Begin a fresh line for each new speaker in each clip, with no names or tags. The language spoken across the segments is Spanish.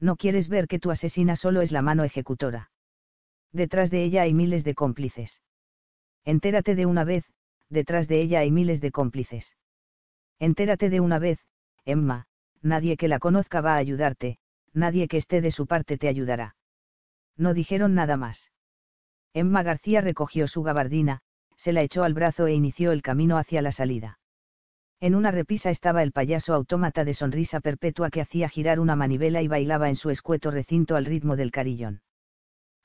No quieres ver que tu asesina solo es la mano ejecutora. Detrás de ella hay miles de cómplices. Entérate de una vez, detrás de ella hay miles de cómplices. Entérate de una vez, Emma, nadie que la conozca va a ayudarte, nadie que esté de su parte te ayudará. No dijeron nada más. Emma García recogió su gabardina, se la echó al brazo e inició el camino hacia la salida. En una repisa estaba el payaso autómata de sonrisa perpetua que hacía girar una manivela y bailaba en su escueto recinto al ritmo del carillón.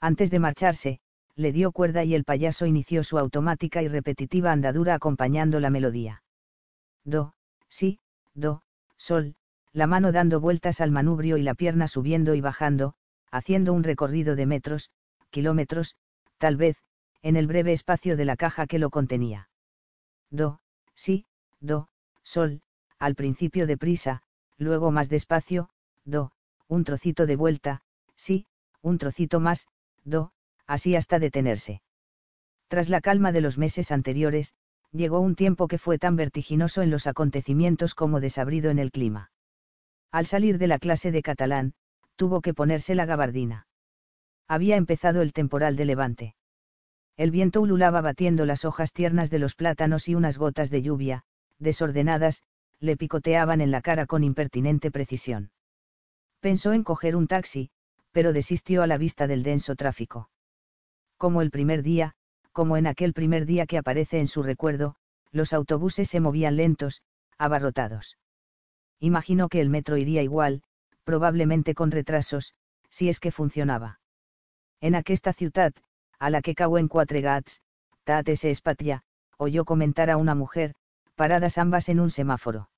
Antes de marcharse, le dio cuerda y el payaso inició su automática y repetitiva andadura acompañando la melodía. Do, sí, do, sol, la mano dando vueltas al manubrio y la pierna subiendo y bajando, haciendo un recorrido de metros, kilómetros, tal vez, en el breve espacio de la caja que lo contenía. Do, sí, do, sol, al principio deprisa, luego más despacio, do, un trocito de vuelta, sí, un trocito más, do, así hasta detenerse. Tras la calma de los meses anteriores, llegó un tiempo que fue tan vertiginoso en los acontecimientos como desabrido en el clima. Al salir de la clase de catalán, tuvo que ponerse la gabardina. Había empezado el temporal de levante. El viento ululaba batiendo las hojas tiernas de los plátanos y unas gotas de lluvia, desordenadas, le picoteaban en la cara con impertinente precisión. Pensó en coger un taxi, pero desistió a la vista del denso tráfico. Como el primer día, como en aquel primer día que aparece en su recuerdo, los autobuses se movían lentos, abarrotados. Imaginó que el metro iría igual, probablemente con retrasos, si es que funcionaba. En aquesta ciudad, a la que cago en quatre gats, tate se espatlla, oyó comentar a una mujer, paradas ambas en un semáforo.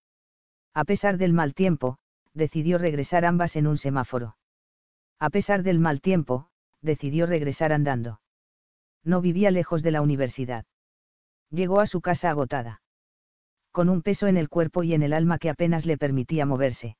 A pesar del mal tiempo, decidió regresar ambas en un semáforo. A pesar del mal tiempo, decidió regresar andando. No vivía lejos de la universidad. Llegó a su casa agotada. Con un peso en el cuerpo y en el alma que apenas le permitía moverse.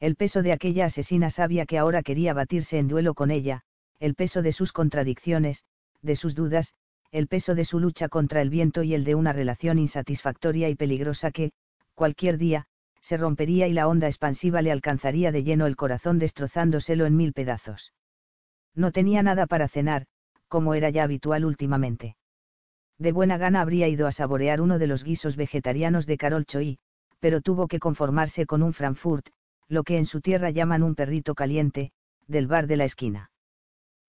El peso de aquella asesina sabia que ahora quería batirse en duelo con ella, el peso de sus contradicciones, de sus dudas, el peso de su lucha contra el viento y el de una relación insatisfactoria y peligrosa que, cualquier día, se rompería y la onda expansiva le alcanzaría de lleno el corazón destrozándoselo en mil pedazos. No tenía nada para cenar, como era ya habitual últimamente. De buena gana habría ido a saborear uno de los guisos vegetarianos de Carol Choi, pero tuvo que conformarse con un Frankfurt, lo que en su tierra llaman un perrito caliente, del bar de la esquina.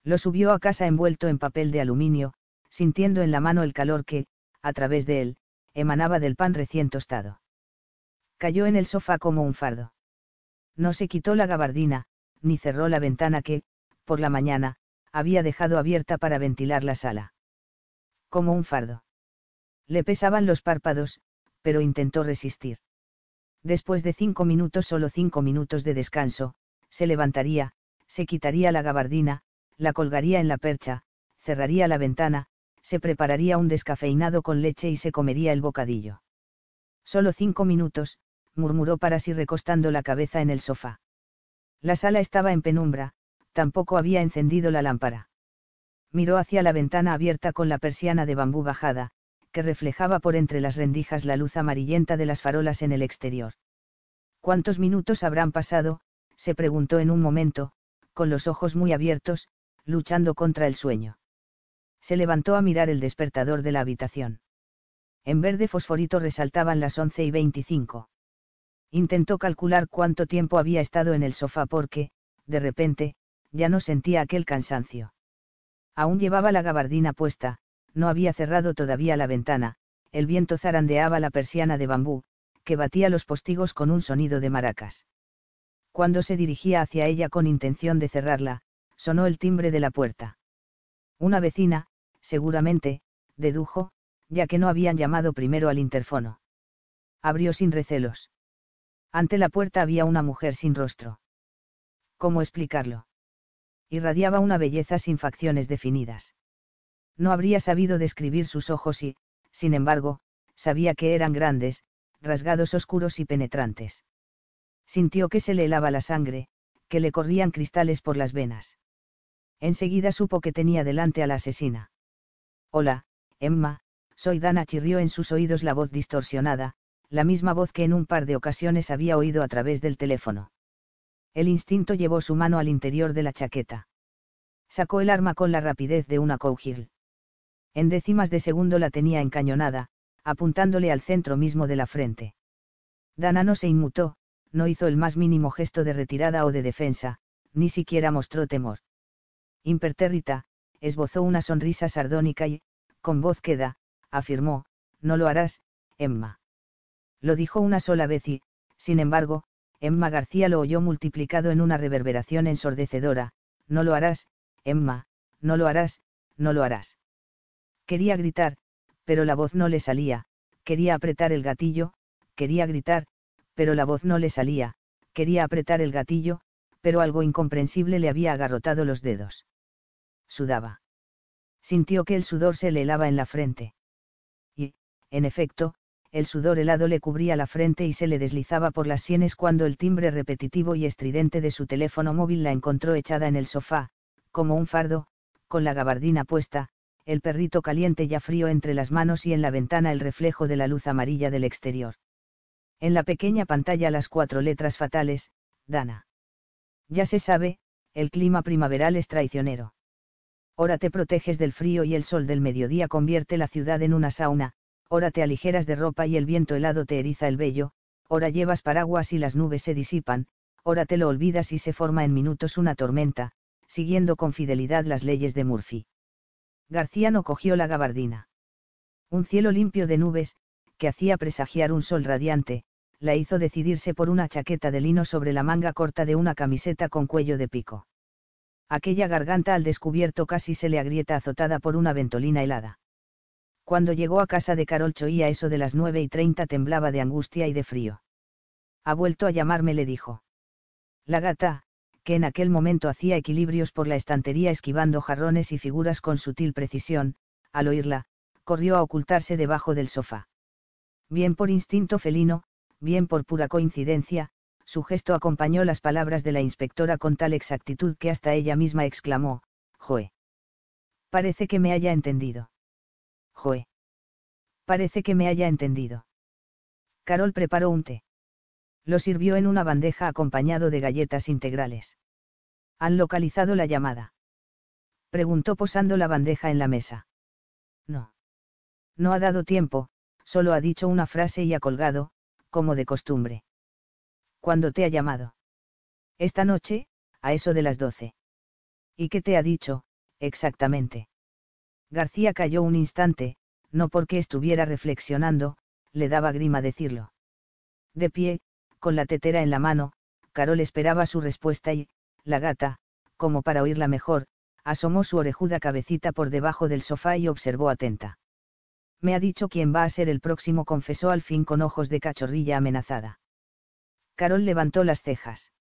Lo subió a casa envuelto en papel de aluminio, sintiendo en la mano el calor que, a través de él, emanaba del pan recién tostado. Cayó en el sofá como un fardo. No se quitó la gabardina, ni cerró la ventana que, por la mañana, había dejado abierta para ventilar la sala. Como un fardo. Le pesaban los párpados, pero intentó resistir. Después de cinco minutos, solo cinco minutos de descanso, se levantaría, se quitaría la gabardina, la colgaría en la percha, cerraría la ventana, se prepararía un descafeinado con leche y se comería el bocadillo. Solo cinco minutos, murmuró para sí recostando la cabeza en el sofá. La sala estaba en penumbra, tampoco había encendido la lámpara. Miró hacia la ventana abierta con la persiana de bambú bajada, que reflejaba por entre las rendijas la luz amarillenta de las farolas en el exterior. ¿Cuántos minutos habrán pasado? se preguntó en un momento, con los ojos muy abiertos, luchando contra el sueño se levantó a mirar el despertador de la habitación. En verde fosforito resaltaban las once y veinticinco. Intentó calcular cuánto tiempo había estado en el sofá porque, de repente, ya no sentía aquel cansancio. Aún llevaba la gabardina puesta, no había cerrado todavía la ventana, el viento zarandeaba la persiana de bambú, que batía los postigos con un sonido de maracas. Cuando se dirigía hacia ella con intención de cerrarla, sonó el timbre de la puerta. Una vecina, seguramente, dedujo, ya que no habían llamado primero al interfono. Abrió sin recelos. Ante la puerta había una mujer sin rostro. ¿Cómo explicarlo? Irradiaba una belleza sin facciones definidas. No habría sabido describir sus ojos y, sin embargo, sabía que eran grandes, rasgados oscuros y penetrantes. Sintió que se le helaba la sangre, que le corrían cristales por las venas. Enseguida supo que tenía delante a la asesina. Hola, Emma, soy Dana chirrió en sus oídos la voz distorsionada, la misma voz que en un par de ocasiones había oído a través del teléfono. El instinto llevó su mano al interior de la chaqueta. Sacó el arma con la rapidez de una cougil. En décimas de segundo la tenía encañonada, apuntándole al centro mismo de la frente. Dana no se inmutó, no hizo el más mínimo gesto de retirada o de defensa, ni siquiera mostró temor. Impertérrita, esbozó una sonrisa sardónica y, con voz queda, afirmó, no lo harás, Emma. Lo dijo una sola vez y, sin embargo, Emma García lo oyó multiplicado en una reverberación ensordecedora, no lo harás, Emma, no lo harás, no lo harás. Quería gritar, pero la voz no le salía, quería apretar el gatillo, quería gritar, pero la voz no le salía, quería apretar el gatillo, pero algo incomprensible le había agarrotado los dedos. Sudaba. Sintió que el sudor se le helaba en la frente. Y, en efecto, el sudor helado le cubría la frente y se le deslizaba por las sienes cuando el timbre repetitivo y estridente de su teléfono móvil la encontró echada en el sofá, como un fardo, con la gabardina puesta, el perrito caliente ya frío entre las manos y en la ventana el reflejo de la luz amarilla del exterior. En la pequeña pantalla las cuatro letras fatales, Dana. Ya se sabe, el clima primaveral es traicionero. Ora te proteges del frío y el sol del mediodía convierte la ciudad en una sauna, ora te aligeras de ropa y el viento helado te eriza el vello, ora llevas paraguas y las nubes se disipan, ora te lo olvidas y se forma en minutos una tormenta, siguiendo con fidelidad las leyes de Murphy. García no cogió la gabardina. Un cielo limpio de nubes, que hacía presagiar un sol radiante, la hizo decidirse por una chaqueta de lino sobre la manga corta de una camiseta con cuello de pico. Aquella garganta al descubierto casi se le agrieta azotada por una ventolina helada. Cuando llegó a casa de Carol Choía eso de las nueve y treinta temblaba de angustia y de frío. Ha vuelto a llamarme, le dijo. La gata, que en aquel momento hacía equilibrios por la estantería esquivando jarrones y figuras con sutil precisión, al oírla, corrió a ocultarse debajo del sofá. Bien por instinto felino, bien por pura coincidencia, su gesto acompañó las palabras de la inspectora con tal exactitud que hasta ella misma exclamó, Joe. Parece que me haya entendido. Joe. Parece que me haya entendido. Carol preparó un té. Lo sirvió en una bandeja acompañado de galletas integrales. ¿Han localizado la llamada? Preguntó posando la bandeja en la mesa. No. No ha dado tiempo, solo ha dicho una frase y ha colgado, como de costumbre. ¿Cuándo te ha llamado? Esta noche, a eso de las doce. ¿Y qué te ha dicho, exactamente? García calló un instante, no porque estuviera reflexionando, le daba grima decirlo. De pie, con la tetera en la mano, Carol esperaba su respuesta y, la gata, como para oírla mejor, asomó su orejuda cabecita por debajo del sofá y observó atenta. Me ha dicho quién va a ser el próximo, confesó al fin con ojos de cachorrilla amenazada. Carol levantó las cejas.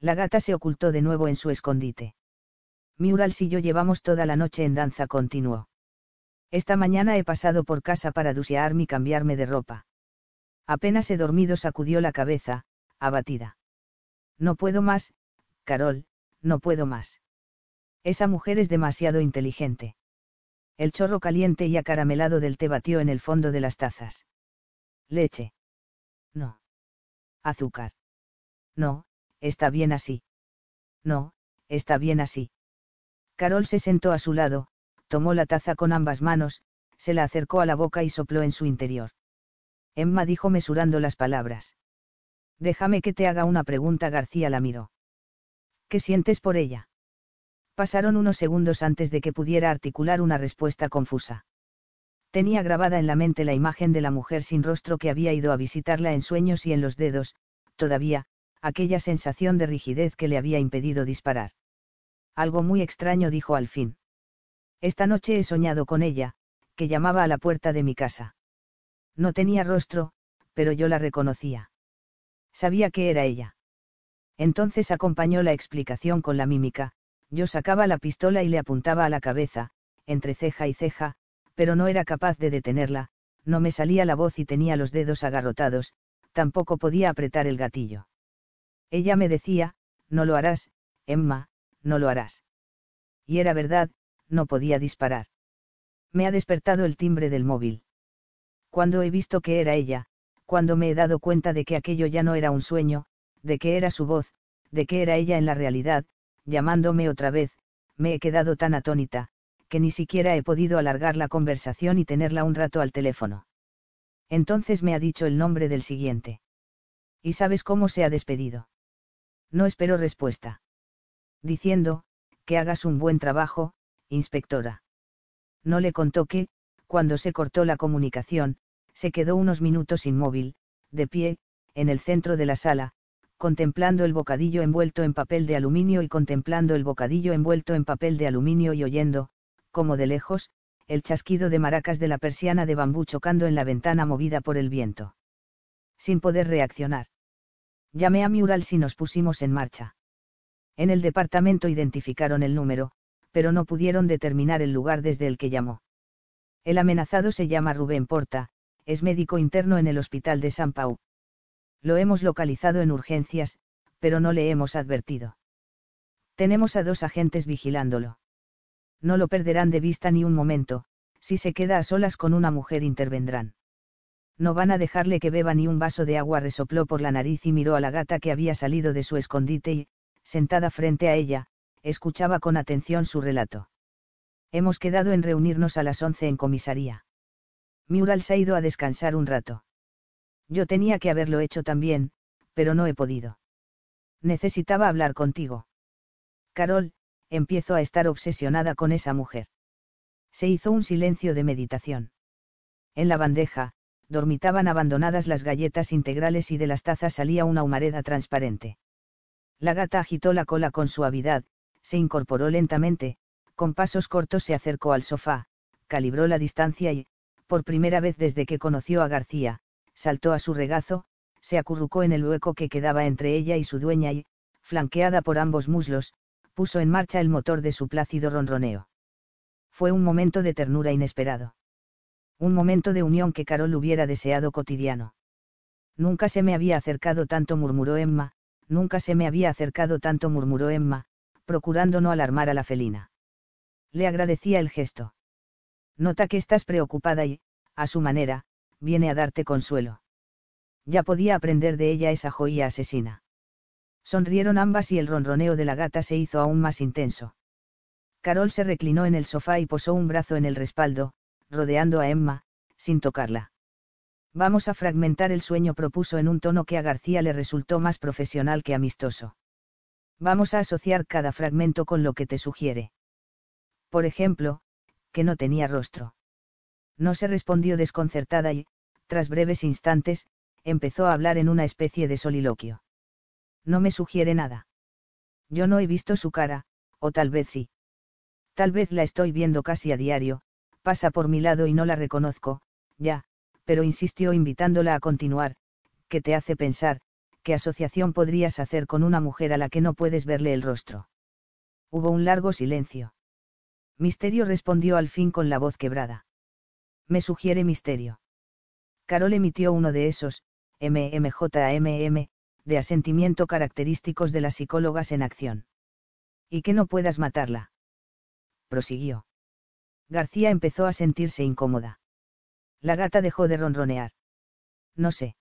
La gata se ocultó de nuevo en su escondite. Murals y yo llevamos toda la noche en danza, continuó. Esta mañana he pasado por casa para dusearme y cambiarme de ropa. Apenas he dormido, sacudió la cabeza, abatida. No puedo más, Carol, no puedo más. Esa mujer es demasiado inteligente el chorro caliente y acaramelado del té batió en el fondo de las tazas. Leche. No. Azúcar. No, está bien así. No, está bien así. Carol se sentó a su lado, tomó la taza con ambas manos, se la acercó a la boca y sopló en su interior. Emma dijo mesurando las palabras. Déjame que te haga una pregunta, García la miró. ¿Qué sientes por ella? Pasaron unos segundos antes de que pudiera articular una respuesta confusa. Tenía grabada en la mente la imagen de la mujer sin rostro que había ido a visitarla en sueños y en los dedos, todavía, aquella sensación de rigidez que le había impedido disparar. Algo muy extraño dijo al fin. Esta noche he soñado con ella, que llamaba a la puerta de mi casa. No tenía rostro, pero yo la reconocía. Sabía que era ella. Entonces acompañó la explicación con la mímica, yo sacaba la pistola y le apuntaba a la cabeza, entre ceja y ceja, pero no era capaz de detenerla, no me salía la voz y tenía los dedos agarrotados, tampoco podía apretar el gatillo. Ella me decía, no lo harás, Emma, no lo harás. Y era verdad, no podía disparar. Me ha despertado el timbre del móvil. Cuando he visto que era ella, cuando me he dado cuenta de que aquello ya no era un sueño, de que era su voz, de qué era ella en la realidad, llamándome otra vez, me he quedado tan atónita, que ni siquiera he podido alargar la conversación y tenerla un rato al teléfono. Entonces me ha dicho el nombre del siguiente. ¿Y sabes cómo se ha despedido? No espero respuesta. Diciendo, que hagas un buen trabajo, inspectora. No le contó que, cuando se cortó la comunicación, se quedó unos minutos inmóvil, de pie, en el centro de la sala, contemplando el bocadillo envuelto en papel de aluminio y contemplando el bocadillo envuelto en papel de aluminio y oyendo, como de lejos, el chasquido de maracas de la persiana de bambú chocando en la ventana movida por el viento. Sin poder reaccionar. Llamé a Mural si nos pusimos en marcha. En el departamento identificaron el número, pero no pudieron determinar el lugar desde el que llamó. El amenazado se llama Rubén Porta, es médico interno en el hospital de San Pau. Lo hemos localizado en urgencias, pero no le hemos advertido. Tenemos a dos agentes vigilándolo. No lo perderán de vista ni un momento, si se queda a solas con una mujer intervendrán. No van a dejarle que beba ni un vaso de agua, resopló por la nariz y miró a la gata que había salido de su escondite y, sentada frente a ella, escuchaba con atención su relato. Hemos quedado en reunirnos a las once en comisaría. Mural se ha ido a descansar un rato. Yo tenía que haberlo hecho también, pero no he podido. Necesitaba hablar contigo. Carol, empiezo a estar obsesionada con esa mujer. Se hizo un silencio de meditación. En la bandeja, dormitaban abandonadas las galletas integrales y de las tazas salía una humareda transparente. La gata agitó la cola con suavidad, se incorporó lentamente, con pasos cortos se acercó al sofá, calibró la distancia y, por primera vez desde que conoció a García, saltó a su regazo, se acurrucó en el hueco que quedaba entre ella y su dueña y, flanqueada por ambos muslos, puso en marcha el motor de su plácido ronroneo. Fue un momento de ternura inesperado. Un momento de unión que Carol hubiera deseado cotidiano. Nunca se me había acercado tanto, murmuró Emma, nunca se me había acercado tanto, murmuró Emma, procurando no alarmar a la felina. Le agradecía el gesto. Nota que estás preocupada y, a su manera, viene a darte consuelo. Ya podía aprender de ella esa joya asesina. Sonrieron ambas y el ronroneo de la gata se hizo aún más intenso. Carol se reclinó en el sofá y posó un brazo en el respaldo, rodeando a Emma, sin tocarla. Vamos a fragmentar el sueño, propuso en un tono que a García le resultó más profesional que amistoso. Vamos a asociar cada fragmento con lo que te sugiere. Por ejemplo, que no tenía rostro. No se respondió desconcertada y, tras breves instantes, empezó a hablar en una especie de soliloquio. No me sugiere nada. Yo no he visto su cara, o tal vez sí. Tal vez la estoy viendo casi a diario, pasa por mi lado y no la reconozco, ya, pero insistió invitándola a continuar, ¿qué te hace pensar, qué asociación podrías hacer con una mujer a la que no puedes verle el rostro. Hubo un largo silencio. Misterio respondió al fin con la voz quebrada me sugiere misterio. Carol emitió uno de esos, MMJMM, de asentimiento característicos de las psicólogas en acción. Y que no puedas matarla. Prosiguió. García empezó a sentirse incómoda. La gata dejó de ronronear. No sé.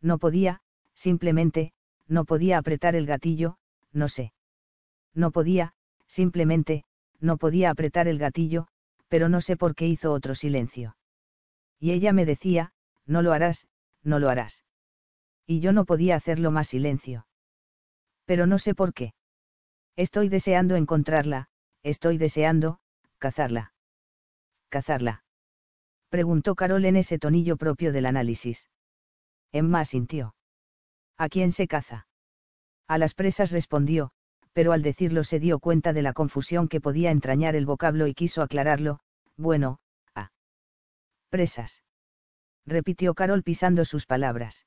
No podía, simplemente, no podía apretar el gatillo, no sé. No podía, simplemente, no podía apretar el gatillo, pero no sé por qué hizo otro silencio. Y ella me decía, no lo harás, no lo harás. Y yo no podía hacerlo más silencio. Pero no sé por qué. Estoy deseando encontrarla, estoy deseando, cazarla. ¿Cazarla? Preguntó Carol en ese tonillo propio del análisis. Emma sintió. ¿A quién se caza? A las presas respondió, pero al decirlo se dio cuenta de la confusión que podía entrañar el vocablo y quiso aclararlo, bueno, a. Presas. Repitió Carol pisando sus palabras.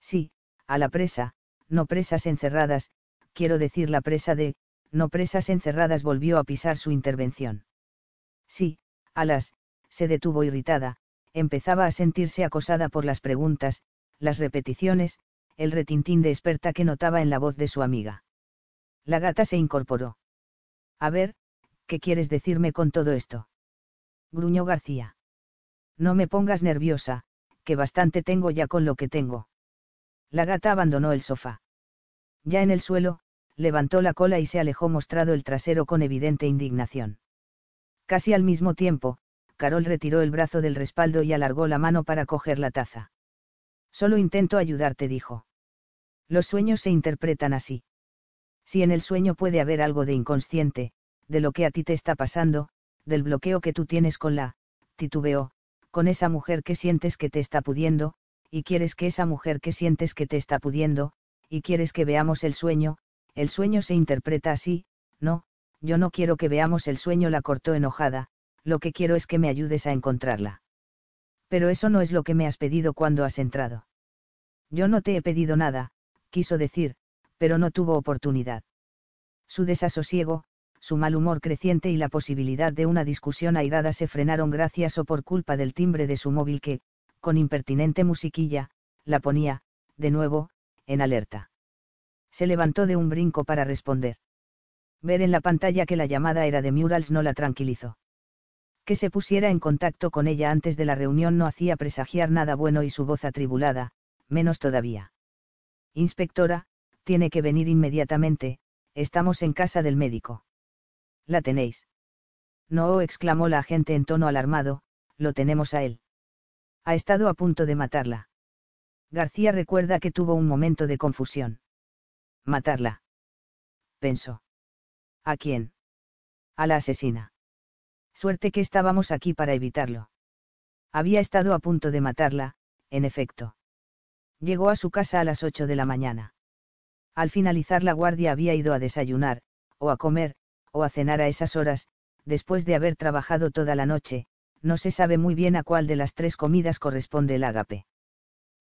Sí, a la presa, no presas encerradas, quiero decir la presa de, no presas encerradas volvió a pisar su intervención. Sí, a las, se detuvo irritada, empezaba a sentirse acosada por las preguntas, las repeticiones, el retintín de experta que notaba en la voz de su amiga. La gata se incorporó. A ver, ¿qué quieres decirme con todo esto? gruñó García. No me pongas nerviosa, que bastante tengo ya con lo que tengo. La gata abandonó el sofá. Ya en el suelo, levantó la cola y se alejó mostrado el trasero con evidente indignación. Casi al mismo tiempo, Carol retiró el brazo del respaldo y alargó la mano para coger la taza. Solo intento ayudarte, dijo. Los sueños se interpretan así. Si en el sueño puede haber algo de inconsciente, de lo que a ti te está pasando, del bloqueo que tú tienes con la, titubeo, con esa mujer que sientes que te está pudiendo, y quieres que esa mujer que sientes que te está pudiendo, y quieres que veamos el sueño, el sueño se interpreta así, no, yo no quiero que veamos el sueño, la cortó enojada, lo que quiero es que me ayudes a encontrarla. Pero eso no es lo que me has pedido cuando has entrado. Yo no te he pedido nada, quiso decir, pero no tuvo oportunidad. Su desasosiego, su mal humor creciente y la posibilidad de una discusión airada se frenaron gracias o por culpa del timbre de su móvil que, con impertinente musiquilla, la ponía, de nuevo, en alerta. Se levantó de un brinco para responder. Ver en la pantalla que la llamada era de Murals no la tranquilizó que se pusiera en contacto con ella antes de la reunión no hacía presagiar nada bueno y su voz atribulada, menos todavía. Inspectora, tiene que venir inmediatamente, estamos en casa del médico. La tenéis. No, exclamó la agente en tono alarmado, lo tenemos a él. Ha estado a punto de matarla. García recuerda que tuvo un momento de confusión. Matarla. Pensó. ¿A quién? A la asesina. Suerte que estábamos aquí para evitarlo. Había estado a punto de matarla, en efecto. Llegó a su casa a las 8 de la mañana. Al finalizar la guardia había ido a desayunar, o a comer, o a cenar a esas horas, después de haber trabajado toda la noche, no se sabe muy bien a cuál de las tres comidas corresponde el ágape.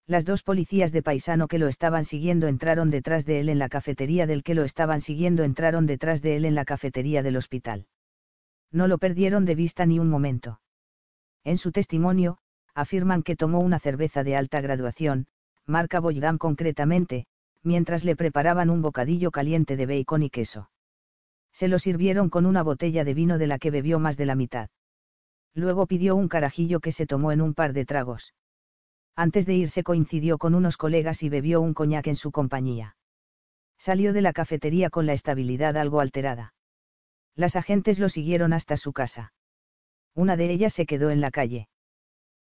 Las dos policías de paisano que lo estaban siguiendo entraron detrás de él en la cafetería del que lo estaban siguiendo entraron detrás de él en la cafetería del hospital no lo perdieron de vista ni un momento. En su testimonio, afirman que tomó una cerveza de alta graduación, marca Boydam concretamente, mientras le preparaban un bocadillo caliente de bacon y queso. Se lo sirvieron con una botella de vino de la que bebió más de la mitad. Luego pidió un carajillo que se tomó en un par de tragos. Antes de irse coincidió con unos colegas y bebió un coñac en su compañía. Salió de la cafetería con la estabilidad algo alterada. Las agentes lo siguieron hasta su casa. Una de ellas se quedó en la calle.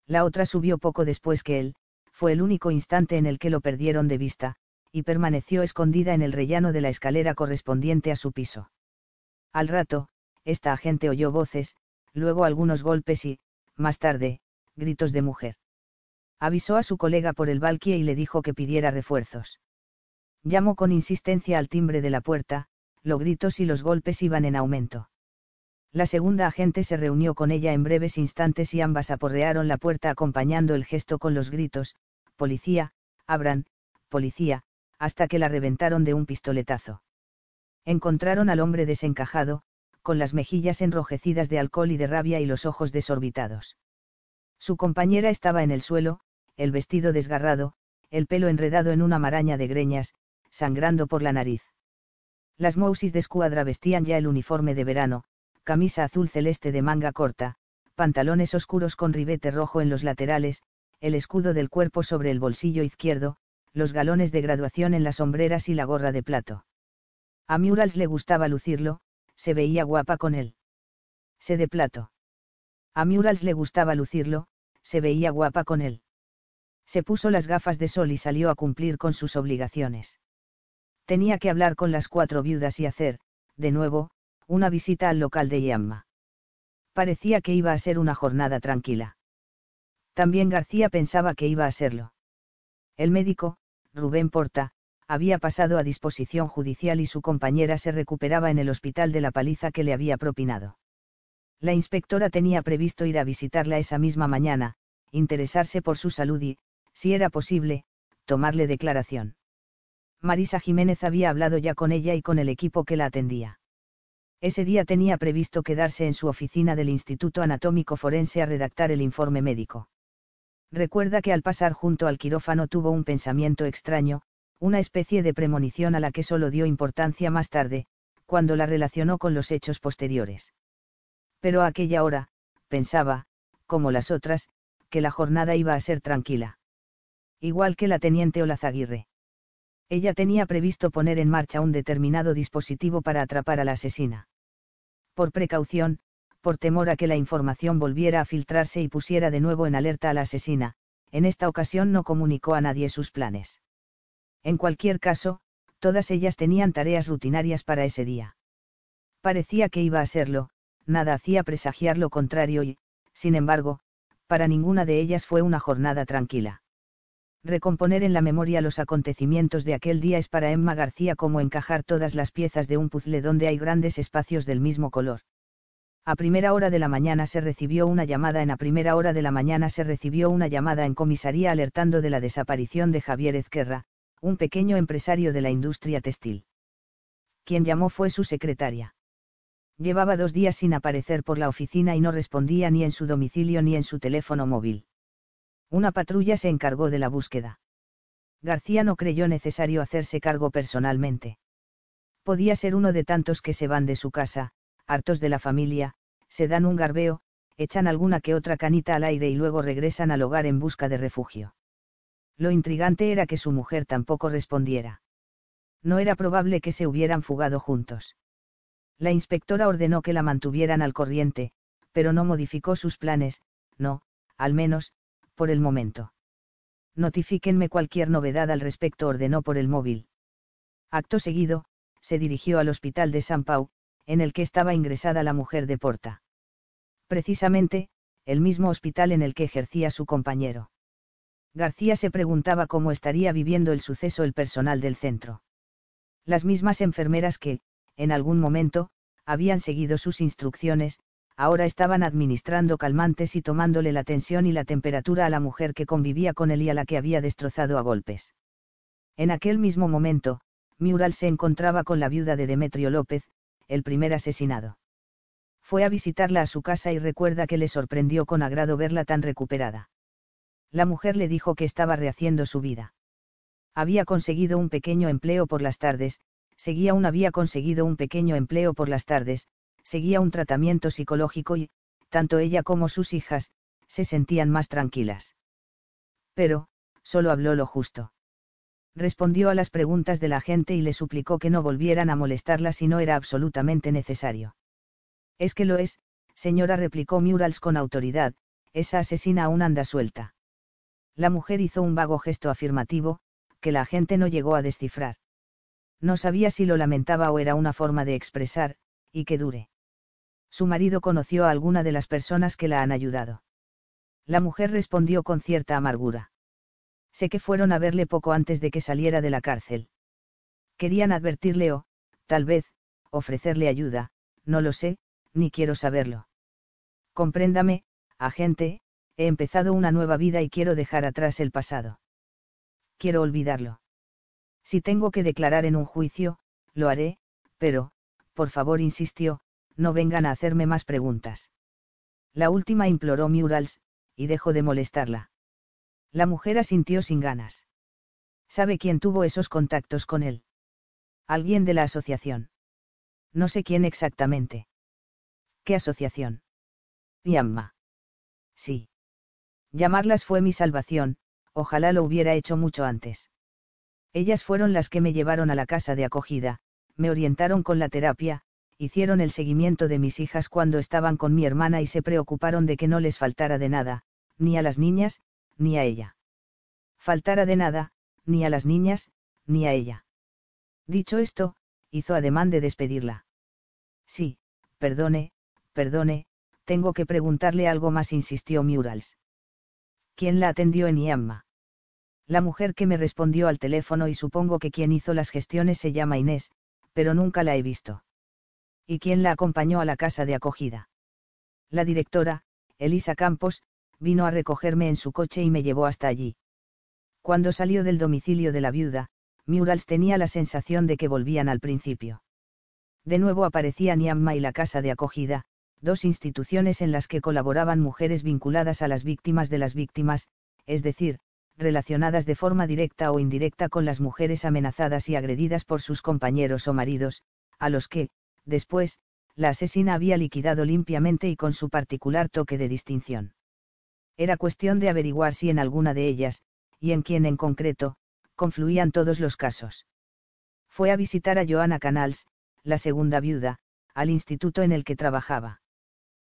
La otra subió poco después que él, fue el único instante en el que lo perdieron de vista, y permaneció escondida en el rellano de la escalera correspondiente a su piso. Al rato, esta agente oyó voces, luego algunos golpes y, más tarde, gritos de mujer. Avisó a su colega por el balquie y le dijo que pidiera refuerzos. Llamó con insistencia al timbre de la puerta, los gritos y los golpes iban en aumento. La segunda agente se reunió con ella en breves instantes y ambas aporrearon la puerta acompañando el gesto con los gritos, Policía, abran, policía, hasta que la reventaron de un pistoletazo. Encontraron al hombre desencajado, con las mejillas enrojecidas de alcohol y de rabia y los ojos desorbitados. Su compañera estaba en el suelo, el vestido desgarrado, el pelo enredado en una maraña de greñas, sangrando por la nariz. Las Mousis de escuadra vestían ya el uniforme de verano, camisa azul celeste de manga corta, pantalones oscuros con ribete rojo en los laterales, el escudo del cuerpo sobre el bolsillo izquierdo, los galones de graduación en las sombreras y la gorra de plato. A Murals le gustaba lucirlo, se veía guapa con él. Se de plato. A Murals le gustaba lucirlo, se veía guapa con él. Se puso las gafas de sol y salió a cumplir con sus obligaciones. Tenía que hablar con las cuatro viudas y hacer, de nuevo, una visita al local de Yamma. Parecía que iba a ser una jornada tranquila. También García pensaba que iba a serlo. El médico, Rubén Porta, había pasado a disposición judicial y su compañera se recuperaba en el hospital de la paliza que le había propinado. La inspectora tenía previsto ir a visitarla esa misma mañana, interesarse por su salud y, si era posible, tomarle declaración. Marisa Jiménez había hablado ya con ella y con el equipo que la atendía. Ese día tenía previsto quedarse en su oficina del Instituto Anatómico Forense a redactar el informe médico. Recuerda que al pasar junto al quirófano tuvo un pensamiento extraño, una especie de premonición a la que solo dio importancia más tarde, cuando la relacionó con los hechos posteriores. Pero a aquella hora, pensaba, como las otras, que la jornada iba a ser tranquila. Igual que la teniente Olazaguirre Ella tenía previsto poner en marcha un determinado dispositivo para atrapar a la asesina. Por precaución, por temor a que la información volviera a filtrarse y pusiera de nuevo en alerta a la asesina, en esta ocasión no comunicó a nadie sus planes. En cualquier caso, todas ellas tenían tareas rutinarias para ese día. Parecía que iba a serlo, nada hacía presagiar lo contrario y, sin embargo, para ninguna de ellas fue una jornada tranquila. Recomponer en la memoria los acontecimientos de aquel día es para Emma García como encajar todas las piezas de un puzzle donde hay grandes espacios del mismo color. A primera hora de la mañana se recibió una llamada en a primera hora de la mañana se recibió una llamada en comisaría alertando de la desaparición de Javier Ezquerra, un pequeño empresario de la industria textil. Quien llamó fue su secretaria. Llevaba dos días sin aparecer por la oficina y no respondía ni en su domicilio ni en su teléfono móvil. Una patrulla se encargó de la búsqueda. García no creyó necesario hacerse cargo personalmente. Podía ser uno de tantos que se van de su casa, hartos de la familia, se dan un garbeo, echan alguna que otra canita al aire y luego regresan al hogar en busca de refugio. Lo intrigante era que su mujer tampoco respondiera. No era probable que se hubieran fugado juntos. La inspectora ordenó que la mantuvieran al corriente, pero no modificó sus planes, no, al menos, por el momento. Notifíquenme cualquier novedad al respecto, ordenó por el móvil. Acto seguido, se dirigió al hospital de San Pau, en el que estaba ingresada la mujer de Porta. Precisamente, el mismo hospital en el que ejercía su compañero. García se preguntaba cómo estaría viviendo el suceso el personal del centro. Las mismas enfermeras que, en algún momento, habían seguido sus instrucciones, ahora estaban administrando calmantes y tomándole la tensión y la temperatura a la mujer que convivía con él y a la que había destrozado a golpes. En aquel mismo momento, Mural se encontraba con la viuda de Demetrio López, el primer asesinado. Fue a visitarla a su casa y recuerda que le sorprendió con agrado verla tan recuperada. La mujer le dijo que estaba rehaciendo su vida. Había conseguido un pequeño empleo por las tardes, seguía un había conseguido un pequeño empleo por las tardes, seguía un tratamiento psicológico y, tanto ella como sus hijas, se sentían más tranquilas. Pero, solo habló lo justo. Respondió a las preguntas de la gente y le suplicó que no volvieran a molestarla si no era absolutamente necesario. Es que lo es, señora, replicó Murals con autoridad, esa asesina aún anda suelta. La mujer hizo un vago gesto afirmativo, que la gente no llegó a descifrar. No sabía si lo lamentaba o era una forma de expresar, y que dure. Su marido conoció a alguna de las personas que la han ayudado. La mujer respondió con cierta amargura. Sé que fueron a verle poco antes de que saliera de la cárcel. Querían advertirle o, tal vez, ofrecerle ayuda, no lo sé, ni quiero saberlo. Compréndame, agente, he empezado una nueva vida y quiero dejar atrás el pasado. Quiero olvidarlo. Si tengo que declarar en un juicio, lo haré, pero, por favor, insistió, no vengan a hacerme más preguntas. La última imploró Murals, y dejó de molestarla. La mujer asintió sin ganas. ¿Sabe quién tuvo esos contactos con él? Alguien de la asociación. No sé quién exactamente. ¿Qué asociación? Yamma. Sí. Llamarlas fue mi salvación, ojalá lo hubiera hecho mucho antes. Ellas fueron las que me llevaron a la casa de acogida, me orientaron con la terapia, hicieron el seguimiento de mis hijas cuando estaban con mi hermana y se preocuparon de que no les faltara de nada, ni a las niñas, ni a ella. Faltara de nada, ni a las niñas, ni a ella. Dicho esto, hizo ademán de despedirla. Sí, perdone, perdone, tengo que preguntarle algo más, insistió Murals. ¿Quién la atendió en Iamma? La mujer que me respondió al teléfono y supongo que quien hizo las gestiones se llama Inés, pero nunca la he visto. ¿Y quién la acompañó a la casa de acogida? La directora, Elisa Campos, vino a recogerme en su coche y me llevó hasta allí. Cuando salió del domicilio de la viuda, Murals tenía la sensación de que volvían al principio. De nuevo aparecían Niamma y la casa de acogida, dos instituciones en las que colaboraban mujeres vinculadas a las víctimas de las víctimas, es decir, relacionadas de forma directa o indirecta con las mujeres amenazadas y agredidas por sus compañeros o maridos, a los que, después, la asesina había liquidado limpiamente y con su particular toque de distinción. Era cuestión de averiguar si en alguna de ellas, y en quién en concreto, confluían todos los casos. Fue a visitar a Joanna Canals, la segunda viuda, al instituto en el que trabajaba.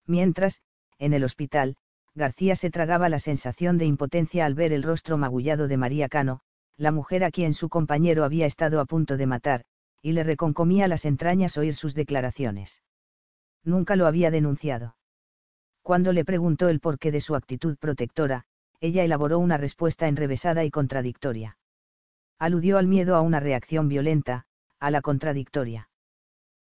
Mientras, en el hospital, García se tragaba la sensación de impotencia al ver el rostro magullado de María Cano, la mujer a quien su compañero había estado a punto de matar, y le reconcomía las entrañas oír sus declaraciones. Nunca lo había denunciado. Cuando le preguntó el porqué de su actitud protectora, ella elaboró una respuesta enrevesada y contradictoria. Aludió al miedo a una reacción violenta, a la contradictoria.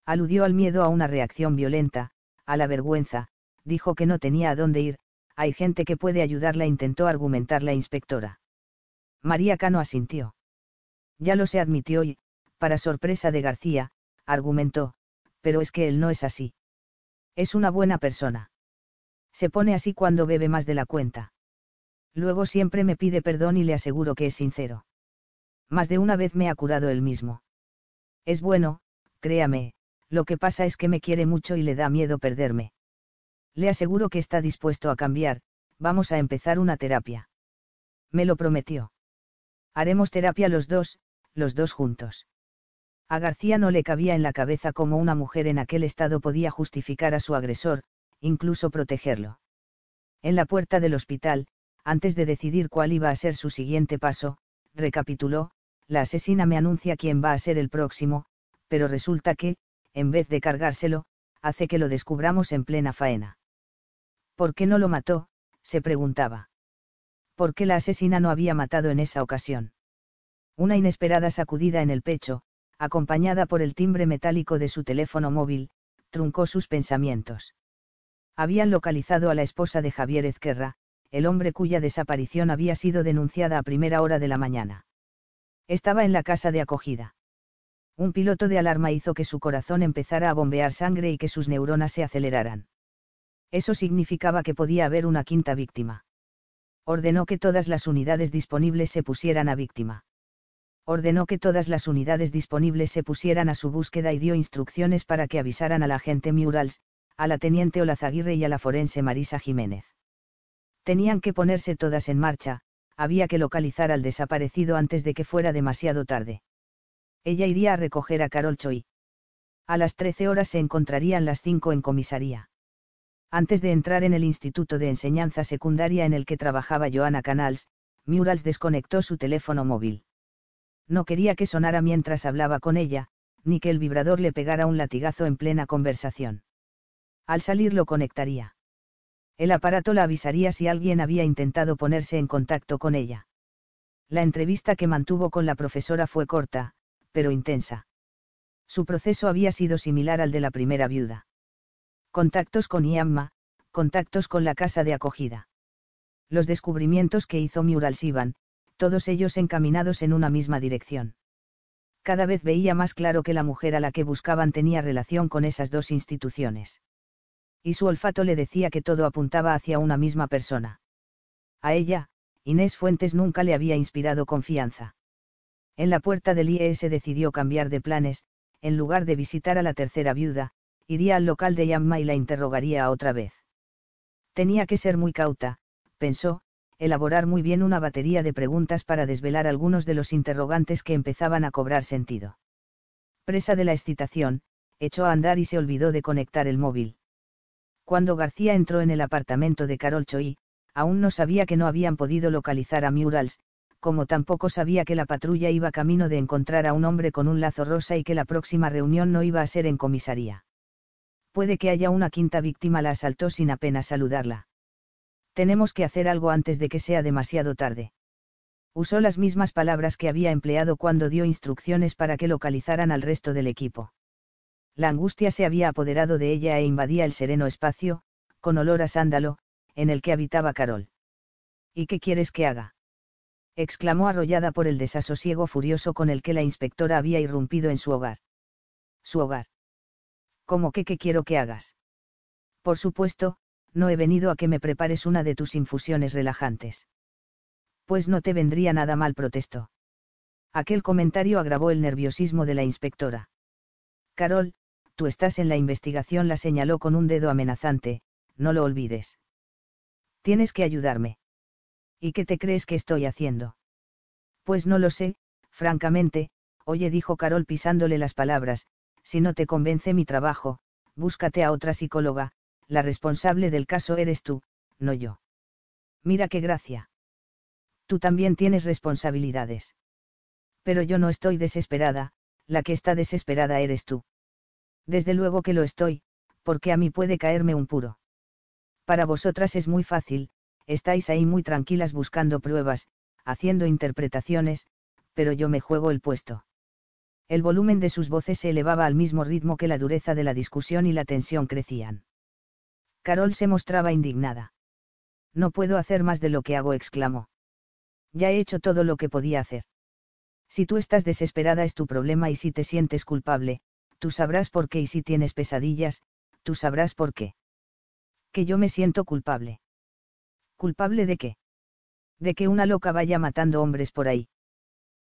Aludió al miedo a una reacción violenta, a la vergüenza, dijo que no tenía a dónde ir, hay gente que puede ayudarla, intentó argumentar la inspectora. María Cano asintió. Ya lo se admitió y, para sorpresa de García, argumentó, pero es que él no es así. Es una buena persona. Se pone así cuando bebe más de la cuenta. Luego siempre me pide perdón y le aseguro que es sincero. Más de una vez me ha curado él mismo. Es bueno, créame, lo que pasa es que me quiere mucho y le da miedo perderme. Le aseguro que está dispuesto a cambiar, vamos a empezar una terapia. Me lo prometió. Haremos terapia los dos, los dos juntos. A García no le cabía en la cabeza cómo una mujer en aquel estado podía justificar a su agresor, incluso protegerlo. En la puerta del hospital, antes de decidir cuál iba a ser su siguiente paso, recapituló, la asesina me anuncia quién va a ser el próximo, pero resulta que, en vez de cargárselo, hace que lo descubramos en plena faena. ¿Por qué no lo mató? se preguntaba. ¿Por qué la asesina no había matado en esa ocasión? Una inesperada sacudida en el pecho, acompañada por el timbre metálico de su teléfono móvil, truncó sus pensamientos. Habían localizado a la esposa de Javier Ezquerra, el hombre cuya desaparición había sido denunciada a primera hora de la mañana. Estaba en la casa de acogida. Un piloto de alarma hizo que su corazón empezara a bombear sangre y que sus neuronas se aceleraran. Eso significaba que podía haber una quinta víctima. Ordenó que todas las unidades disponibles se pusieran a víctima. Ordenó que todas las unidades disponibles se pusieran a su búsqueda y dio instrucciones para que avisaran a la agente Murals, a la teniente Olazaguirre y a la forense Marisa Jiménez. Tenían que ponerse todas en marcha, había que localizar al desaparecido antes de que fuera demasiado tarde. Ella iría a recoger a Carol Choi. A las 13 horas se encontrarían las 5 en comisaría. Antes de entrar en el instituto de enseñanza secundaria en el que trabajaba Joanna Canals, Murals desconectó su teléfono móvil. No quería que sonara mientras hablaba con ella, ni que el vibrador le pegara un latigazo en plena conversación. Al salir lo conectaría. El aparato la avisaría si alguien había intentado ponerse en contacto con ella. La entrevista que mantuvo con la profesora fue corta, pero intensa. Su proceso había sido similar al de la primera viuda. Contactos con Iamma, contactos con la casa de acogida. Los descubrimientos que hizo Murals iban, todos ellos encaminados en una misma dirección. Cada vez veía más claro que la mujer a la que buscaban tenía relación con esas dos instituciones. Y su olfato le decía que todo apuntaba hacia una misma persona. A ella, Inés Fuentes nunca le había inspirado confianza. En la puerta del IES decidió cambiar de planes, en lugar de visitar a la tercera viuda, iría al local de Yamma y la interrogaría otra vez. Tenía que ser muy cauta, pensó, elaborar muy bien una batería de preguntas para desvelar algunos de los interrogantes que empezaban a cobrar sentido. Presa de la excitación, echó a andar y se olvidó de conectar el móvil. Cuando García entró en el apartamento de Carol Choi, aún no sabía que no habían podido localizar a Murals, como tampoco sabía que la patrulla iba camino de encontrar a un hombre con un lazo rosa y que la próxima reunión no iba a ser en comisaría. Puede que haya una quinta víctima, la asaltó sin apenas saludarla. Tenemos que hacer algo antes de que sea demasiado tarde. Usó las mismas palabras que había empleado cuando dio instrucciones para que localizaran al resto del equipo. La angustia se había apoderado de ella e invadía el sereno espacio, con olor a sándalo, en el que habitaba Carol. ¿Y qué quieres que haga? Exclamó arrollada por el desasosiego furioso con el que la inspectora había irrumpido en su hogar. Su hogar. ¿Cómo que qué quiero que hagas? Por supuesto, no he venido a que me prepares una de tus infusiones relajantes. Pues no te vendría nada mal, protestó. Aquel comentario agravó el nerviosismo de la inspectora. Carol, tú estás en la investigación, la señaló con un dedo amenazante, no lo olvides. Tienes que ayudarme. ¿Y qué te crees que estoy haciendo? Pues no lo sé, Francamente, oye, dijo Carol pisándole las palabras, si no te convence mi trabajo, búscate a otra psicóloga, la responsable del caso eres tú, no yo. Mira qué gracia. Tú también tienes responsabilidades. Pero yo no estoy desesperada, la que está desesperada eres tú. Desde luego que lo estoy, porque a mí puede caerme un puro. Para vosotras es muy fácil, estáis ahí muy tranquilas buscando pruebas, haciendo interpretaciones, pero yo me juego el puesto. El volumen de sus voces se elevaba al mismo ritmo que la dureza de la discusión y la tensión crecían. Carol se mostraba indignada. No puedo hacer más de lo que hago, exclamó. Ya he hecho todo lo que podía hacer. Si tú estás desesperada es tu problema y si te sientes culpable, tú sabrás por qué y si tienes pesadillas, tú sabrás por qué. Que yo me siento culpable. ¿Culpable de qué? De que una loca vaya matando hombres por ahí.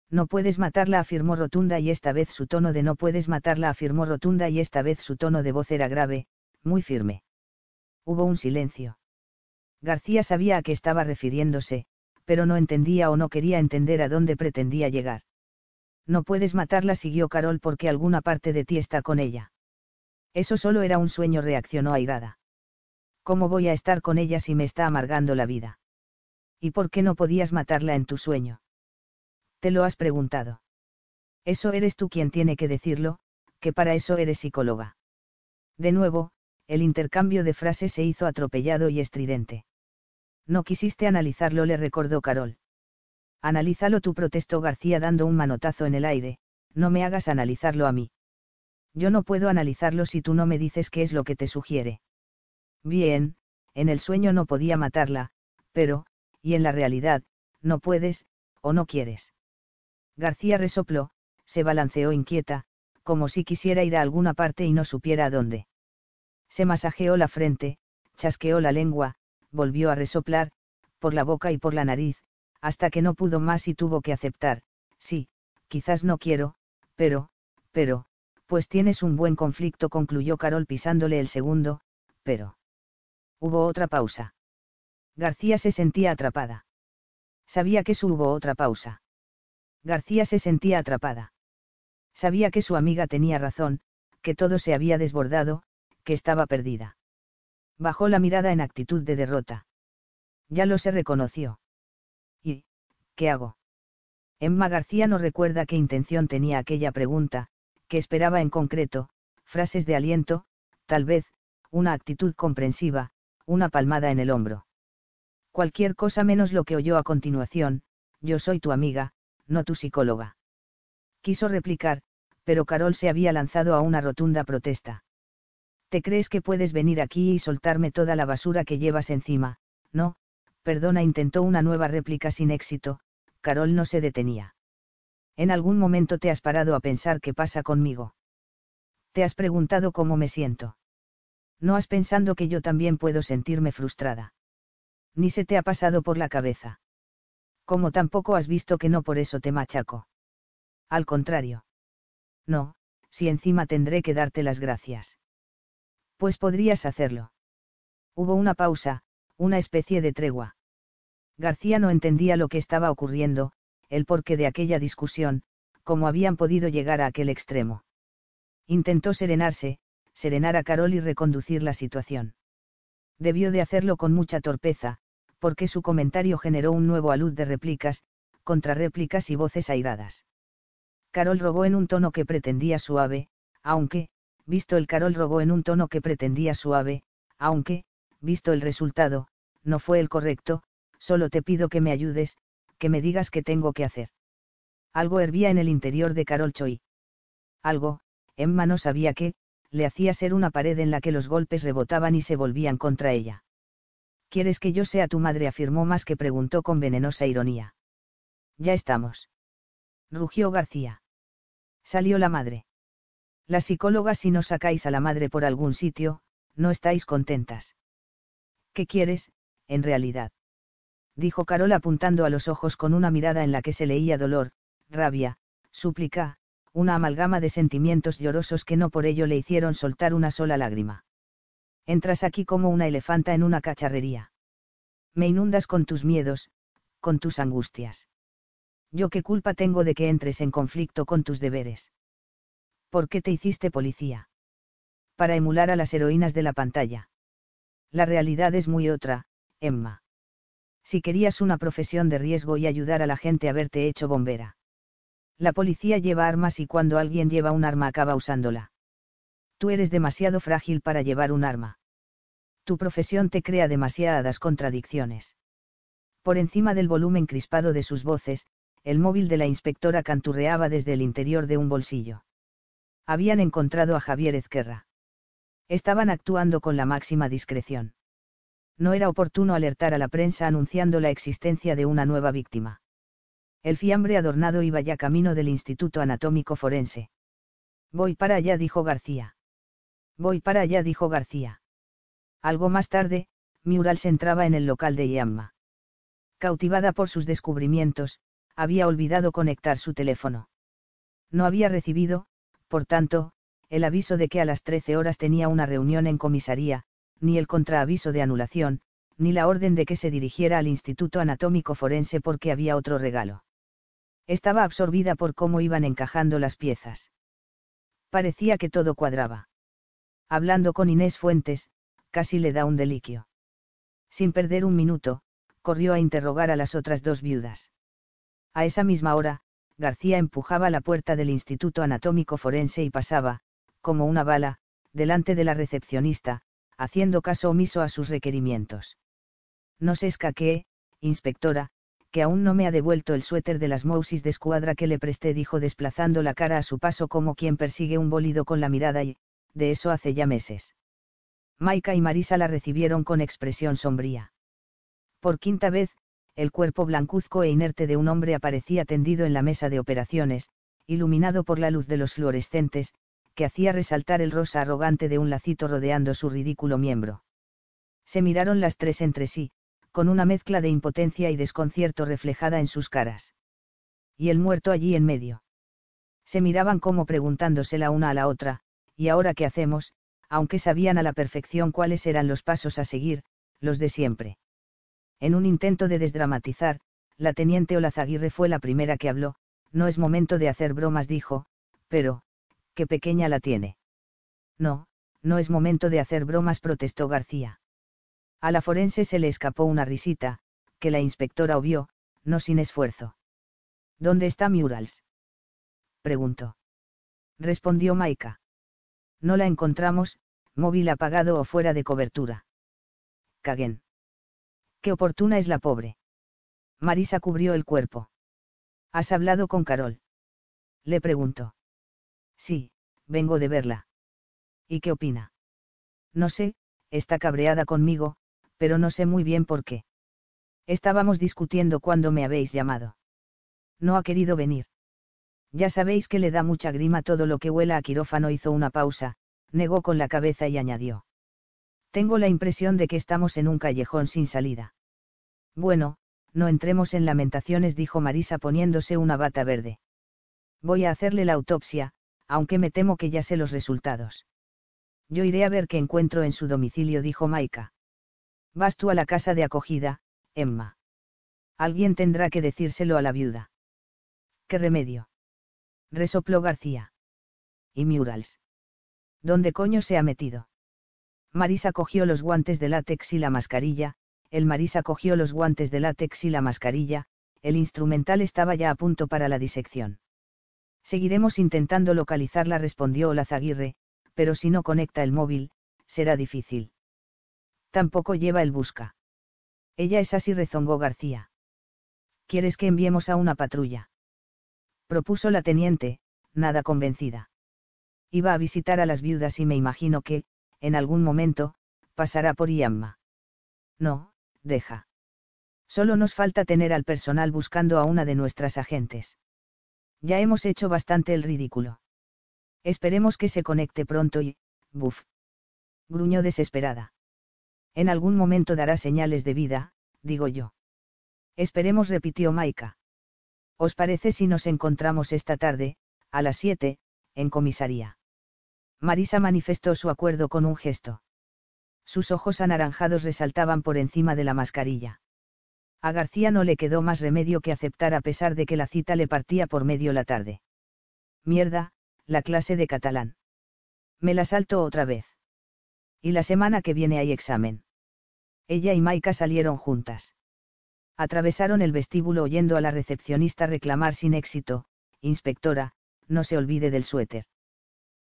No puedes matarla, afirmó Rotunda y esta vez su tono de no puedes matarla, afirmó Rotunda y esta vez su tono de voz era grave, muy firme. Hubo un silencio. García sabía a qué estaba refiriéndose, pero no entendía o no quería entender a dónde pretendía llegar. No puedes matarla, siguió Carol porque alguna parte de ti está con ella. Eso solo era un sueño, reaccionó airada. ¿Cómo voy a estar con ella si me está amargando la vida? ¿Y por qué no podías matarla en tu sueño? Te lo has preguntado. Eso eres tú quien tiene que decirlo, que para eso eres psicóloga. De nuevo, el intercambio de frases se hizo atropellado y estridente. No quisiste analizarlo, le recordó Carol. Analízalo tú, protestó García dando un manotazo en el aire, no me hagas analizarlo a mí. Yo no puedo analizarlo si tú no me dices qué es lo que te sugiere. Bien, en el sueño no podía matarla, pero, y en la realidad, no puedes, o no quieres. García resopló, se balanceó inquieta, como si quisiera ir a alguna parte y no supiera a dónde. Se masajeó la frente, chasqueó la lengua, volvió a resoplar, por la boca y por la nariz, hasta que no pudo más y tuvo que aceptar, sí, quizás no quiero, pero, pero, pues tienes un buen conflicto, concluyó Carol pisándole el segundo, pero. Hubo otra pausa. García se sentía atrapada. Sabía que su hubo otra pausa. García se sentía atrapada. Sabía que su amiga tenía razón, que todo se había desbordado, que estaba perdida. Bajó la mirada en actitud de derrota. Ya lo se reconoció. ¿Y, qué hago? Emma García no recuerda qué intención tenía aquella pregunta, que esperaba en concreto, frases de aliento, tal vez, una actitud comprensiva, una palmada en el hombro. Cualquier cosa menos lo que oyó a continuación, yo soy tu amiga, no tu psicóloga. Quiso replicar, pero Carol se había lanzado a una rotunda protesta. ¿Te crees que puedes venir aquí y soltarme toda la basura que llevas encima? No, perdona, intentó una nueva réplica sin éxito, Carol no se detenía. ¿En algún momento te has parado a pensar qué pasa conmigo? ¿Te has preguntado cómo me siento? No has pensado que yo también puedo sentirme frustrada. Ni se te ha pasado por la cabeza como tampoco has visto que no por eso te machaco. Al contrario. No, si encima tendré que darte las gracias. Pues podrías hacerlo. Hubo una pausa, una especie de tregua. García no entendía lo que estaba ocurriendo, el porqué de aquella discusión, cómo habían podido llegar a aquel extremo. Intentó serenarse, serenar a Carol y reconducir la situación. Debió de hacerlo con mucha torpeza, porque su comentario generó un nuevo alud de réplicas, contrarréplicas y voces airadas. Carol rogó en un tono que pretendía suave, aunque, visto el Carol rogó en un tono que pretendía suave, aunque, visto el resultado, no fue el correcto, solo te pido que me ayudes, que me digas qué tengo que hacer. Algo hervía en el interior de Carol Choi. Algo, Emma no sabía qué, le hacía ser una pared en la que los golpes rebotaban y se volvían contra ella. ¿Quieres que yo sea tu madre? afirmó más que preguntó con venenosa ironía. Ya estamos. Rugió García. Salió la madre. La psicóloga si no sacáis a la madre por algún sitio, no estáis contentas. ¿Qué quieres, en realidad? Dijo Carol apuntando a los ojos con una mirada en la que se leía dolor, rabia, súplica, una amalgama de sentimientos llorosos que no por ello le hicieron soltar una sola lágrima. Entras aquí como una elefanta en una cacharrería. Me inundas con tus miedos, con tus angustias. Yo qué culpa tengo de que entres en conflicto con tus deberes. ¿Por qué te hiciste policía? Para emular a las heroínas de la pantalla. La realidad es muy otra, Emma. Si querías una profesión de riesgo y ayudar a la gente a verte hecho bombera. La policía lleva armas y cuando alguien lleva un arma acaba usándola. Tú eres demasiado frágil para llevar un arma. Tu profesión te crea demasiadas contradicciones. Por encima del volumen crispado de sus voces, el móvil de la inspectora canturreaba desde el interior de un bolsillo. Habían encontrado a Javier Ezquerra. Estaban actuando con la máxima discreción no era oportuno alertar a la prensa anunciando la existencia de una nueva víctima. El fiambre adornado iba ya camino del Instituto Anatómico Forense. Voy para allá, dijo García. Voy para allá, dijo García. Algo más tarde, se entraba en el local de Yamma. Cautivada por sus descubrimientos, había olvidado conectar su teléfono. No había recibido, por tanto, el aviso de que a las 13 horas tenía una reunión en comisaría, ni el contraaviso de anulación, ni la orden de que se dirigiera al Instituto Anatómico Forense porque había otro regalo. Estaba absorbida por cómo iban encajando las piezas. Parecía que todo cuadraba. Hablando con Inés Fuentes, casi le da un deliquio. Sin perder un minuto, corrió a interrogar a las otras dos viudas. A esa misma hora, García empujaba la puerta del Instituto Anatómico Forense y pasaba, como una bala, delante de la recepcionista, haciendo caso omiso a sus requerimientos. No se escaquee, inspectora, que aún no me ha devuelto el suéter de las Mousis de escuadra que le presté, dijo desplazando la cara a su paso como quien persigue un bólido con la mirada y, de eso hace ya meses. Maika y Marisa la recibieron con expresión sombría. Por quinta vez, el cuerpo blancuzco e inerte de un hombre aparecía tendido en la mesa de operaciones, iluminado por la luz de los fluorescentes, que hacía resaltar el rosa arrogante de un lacito rodeando su ridículo miembro. Se miraron las tres entre sí, con una mezcla de impotencia y desconcierto reflejada en sus caras. Y el muerto allí en medio. Se miraban como preguntándose la una a la otra, ¿y ahora qué hacemos? aunque sabían a la perfección cuáles eran los pasos a seguir, los de siempre. En un intento de desdramatizar, la teniente Olazaguirre fue la primera que habló, no es momento de hacer bromas, dijo, pero, qué pequeña la tiene. No, no es momento de hacer bromas, protestó García. A la forense se le escapó una risita, que la inspectora obvió, no sin esfuerzo. ¿Dónde está Murals? preguntó. Respondió Maika. No la encontramos, móvil apagado o fuera de cobertura. Caguen. Qué oportuna es la pobre. Marisa cubrió el cuerpo. ¿Has hablado con Carol? Le preguntó. Sí, vengo de verla. ¿Y qué opina? No sé, está cabreada conmigo, pero no sé muy bien por qué. Estábamos discutiendo cuando me habéis llamado. No ha querido venir. Ya sabéis que le da mucha grima todo lo que huela a quirófano. Hizo una pausa, negó con la cabeza y añadió. Tengo la impresión de que estamos en un callejón sin salida. Bueno, no entremos en lamentaciones, dijo Marisa poniéndose una bata verde. Voy a hacerle la autopsia, aunque me temo que ya sé los resultados. Yo iré a ver qué encuentro en su domicilio, dijo Maika. Vas tú a la casa de acogida, Emma. Alguien tendrá que decírselo a la viuda. ¿Qué remedio? Resopló García. ¿Y Murals? ¿Dónde coño se ha metido? Marisa cogió los guantes de látex y la mascarilla, el Marisa cogió los guantes de látex y la mascarilla, el instrumental estaba ya a punto para la disección. Seguiremos intentando localizarla, respondió Olazaguirre, pero si no conecta el móvil, será difícil. Tampoco lleva el busca. Ella es así, rezongó García. ¿Quieres que enviemos a una patrulla? Propuso la teniente, nada convencida. Iba a visitar a las viudas y me imagino que, en algún momento, pasará por Iamma. No, deja. Solo nos falta tener al personal buscando a una de nuestras agentes. Ya hemos hecho bastante el ridículo. Esperemos que se conecte pronto y, buf. Gruñó desesperada. En algún momento dará señales de vida, digo yo. Esperemos, repitió Maika. ¿Os parece si nos encontramos esta tarde, a las siete, en comisaría? Marisa manifestó su acuerdo con un gesto. Sus ojos anaranjados resaltaban por encima de la mascarilla. A García no le quedó más remedio que aceptar a pesar de que la cita le partía por medio la tarde. Mierda, la clase de catalán. Me la salto otra vez. Y la semana que viene hay examen. Ella y Maika salieron juntas. Atravesaron el vestíbulo oyendo a la recepcionista reclamar sin éxito, Inspectora, no se olvide del suéter.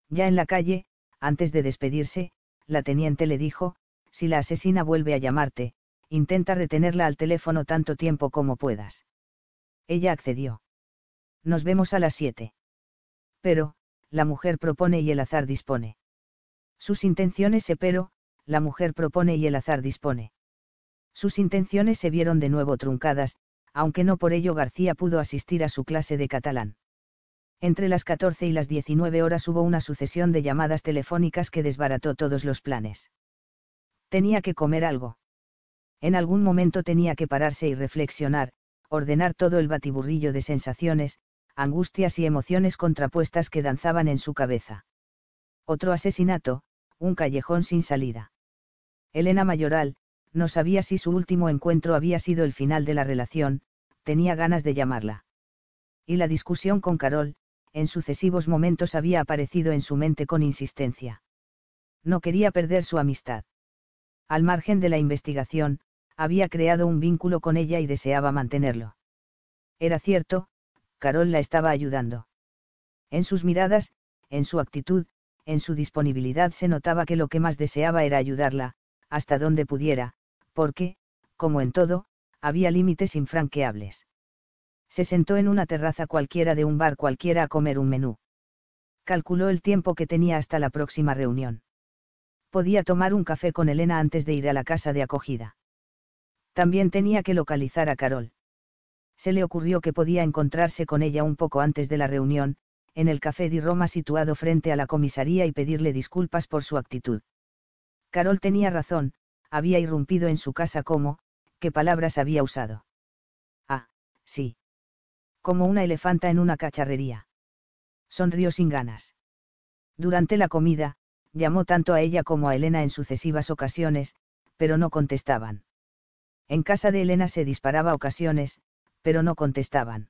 Ya en la calle, antes de despedirse, la teniente le dijo, si la asesina vuelve a llamarte, intenta retenerla al teléfono tanto tiempo como puedas. Ella accedió. Nos vemos a las siete. Pero, la mujer propone y el azar dispone. Sus intenciones se pero, la mujer propone y el azar dispone. Sus intenciones se vieron de nuevo truncadas, aunque no por ello García pudo asistir a su clase de catalán. Entre las 14 y las 19 horas hubo una sucesión de llamadas telefónicas que desbarató todos los planes. Tenía que comer algo. En algún momento tenía que pararse y reflexionar, ordenar todo el batiburrillo de sensaciones, angustias y emociones contrapuestas que danzaban en su cabeza. Otro asesinato, un callejón sin salida. Elena Mayoral, no sabía si su último encuentro había sido el final de la relación, tenía ganas de llamarla. Y la discusión con Carol, en sucesivos momentos había aparecido en su mente con insistencia. No quería perder su amistad. Al margen de la investigación, había creado un vínculo con ella y deseaba mantenerlo. Era cierto, Carol la estaba ayudando. En sus miradas, en su actitud, en su disponibilidad se notaba que lo que más deseaba era ayudarla, hasta donde pudiera, porque, como en todo, había límites infranqueables. Se sentó en una terraza cualquiera de un bar cualquiera a comer un menú. Calculó el tiempo que tenía hasta la próxima reunión. Podía tomar un café con Elena antes de ir a la casa de acogida. También tenía que localizar a Carol. Se le ocurrió que podía encontrarse con ella un poco antes de la reunión, en el café di Roma situado frente a la comisaría y pedirle disculpas por su actitud. Carol tenía razón, había irrumpido en su casa como, ¿qué palabras había usado? Ah, sí. Como una elefanta en una cacharrería. Sonrió sin ganas. Durante la comida, llamó tanto a ella como a Elena en sucesivas ocasiones, pero no contestaban. En casa de Elena se disparaba ocasiones, pero no contestaban.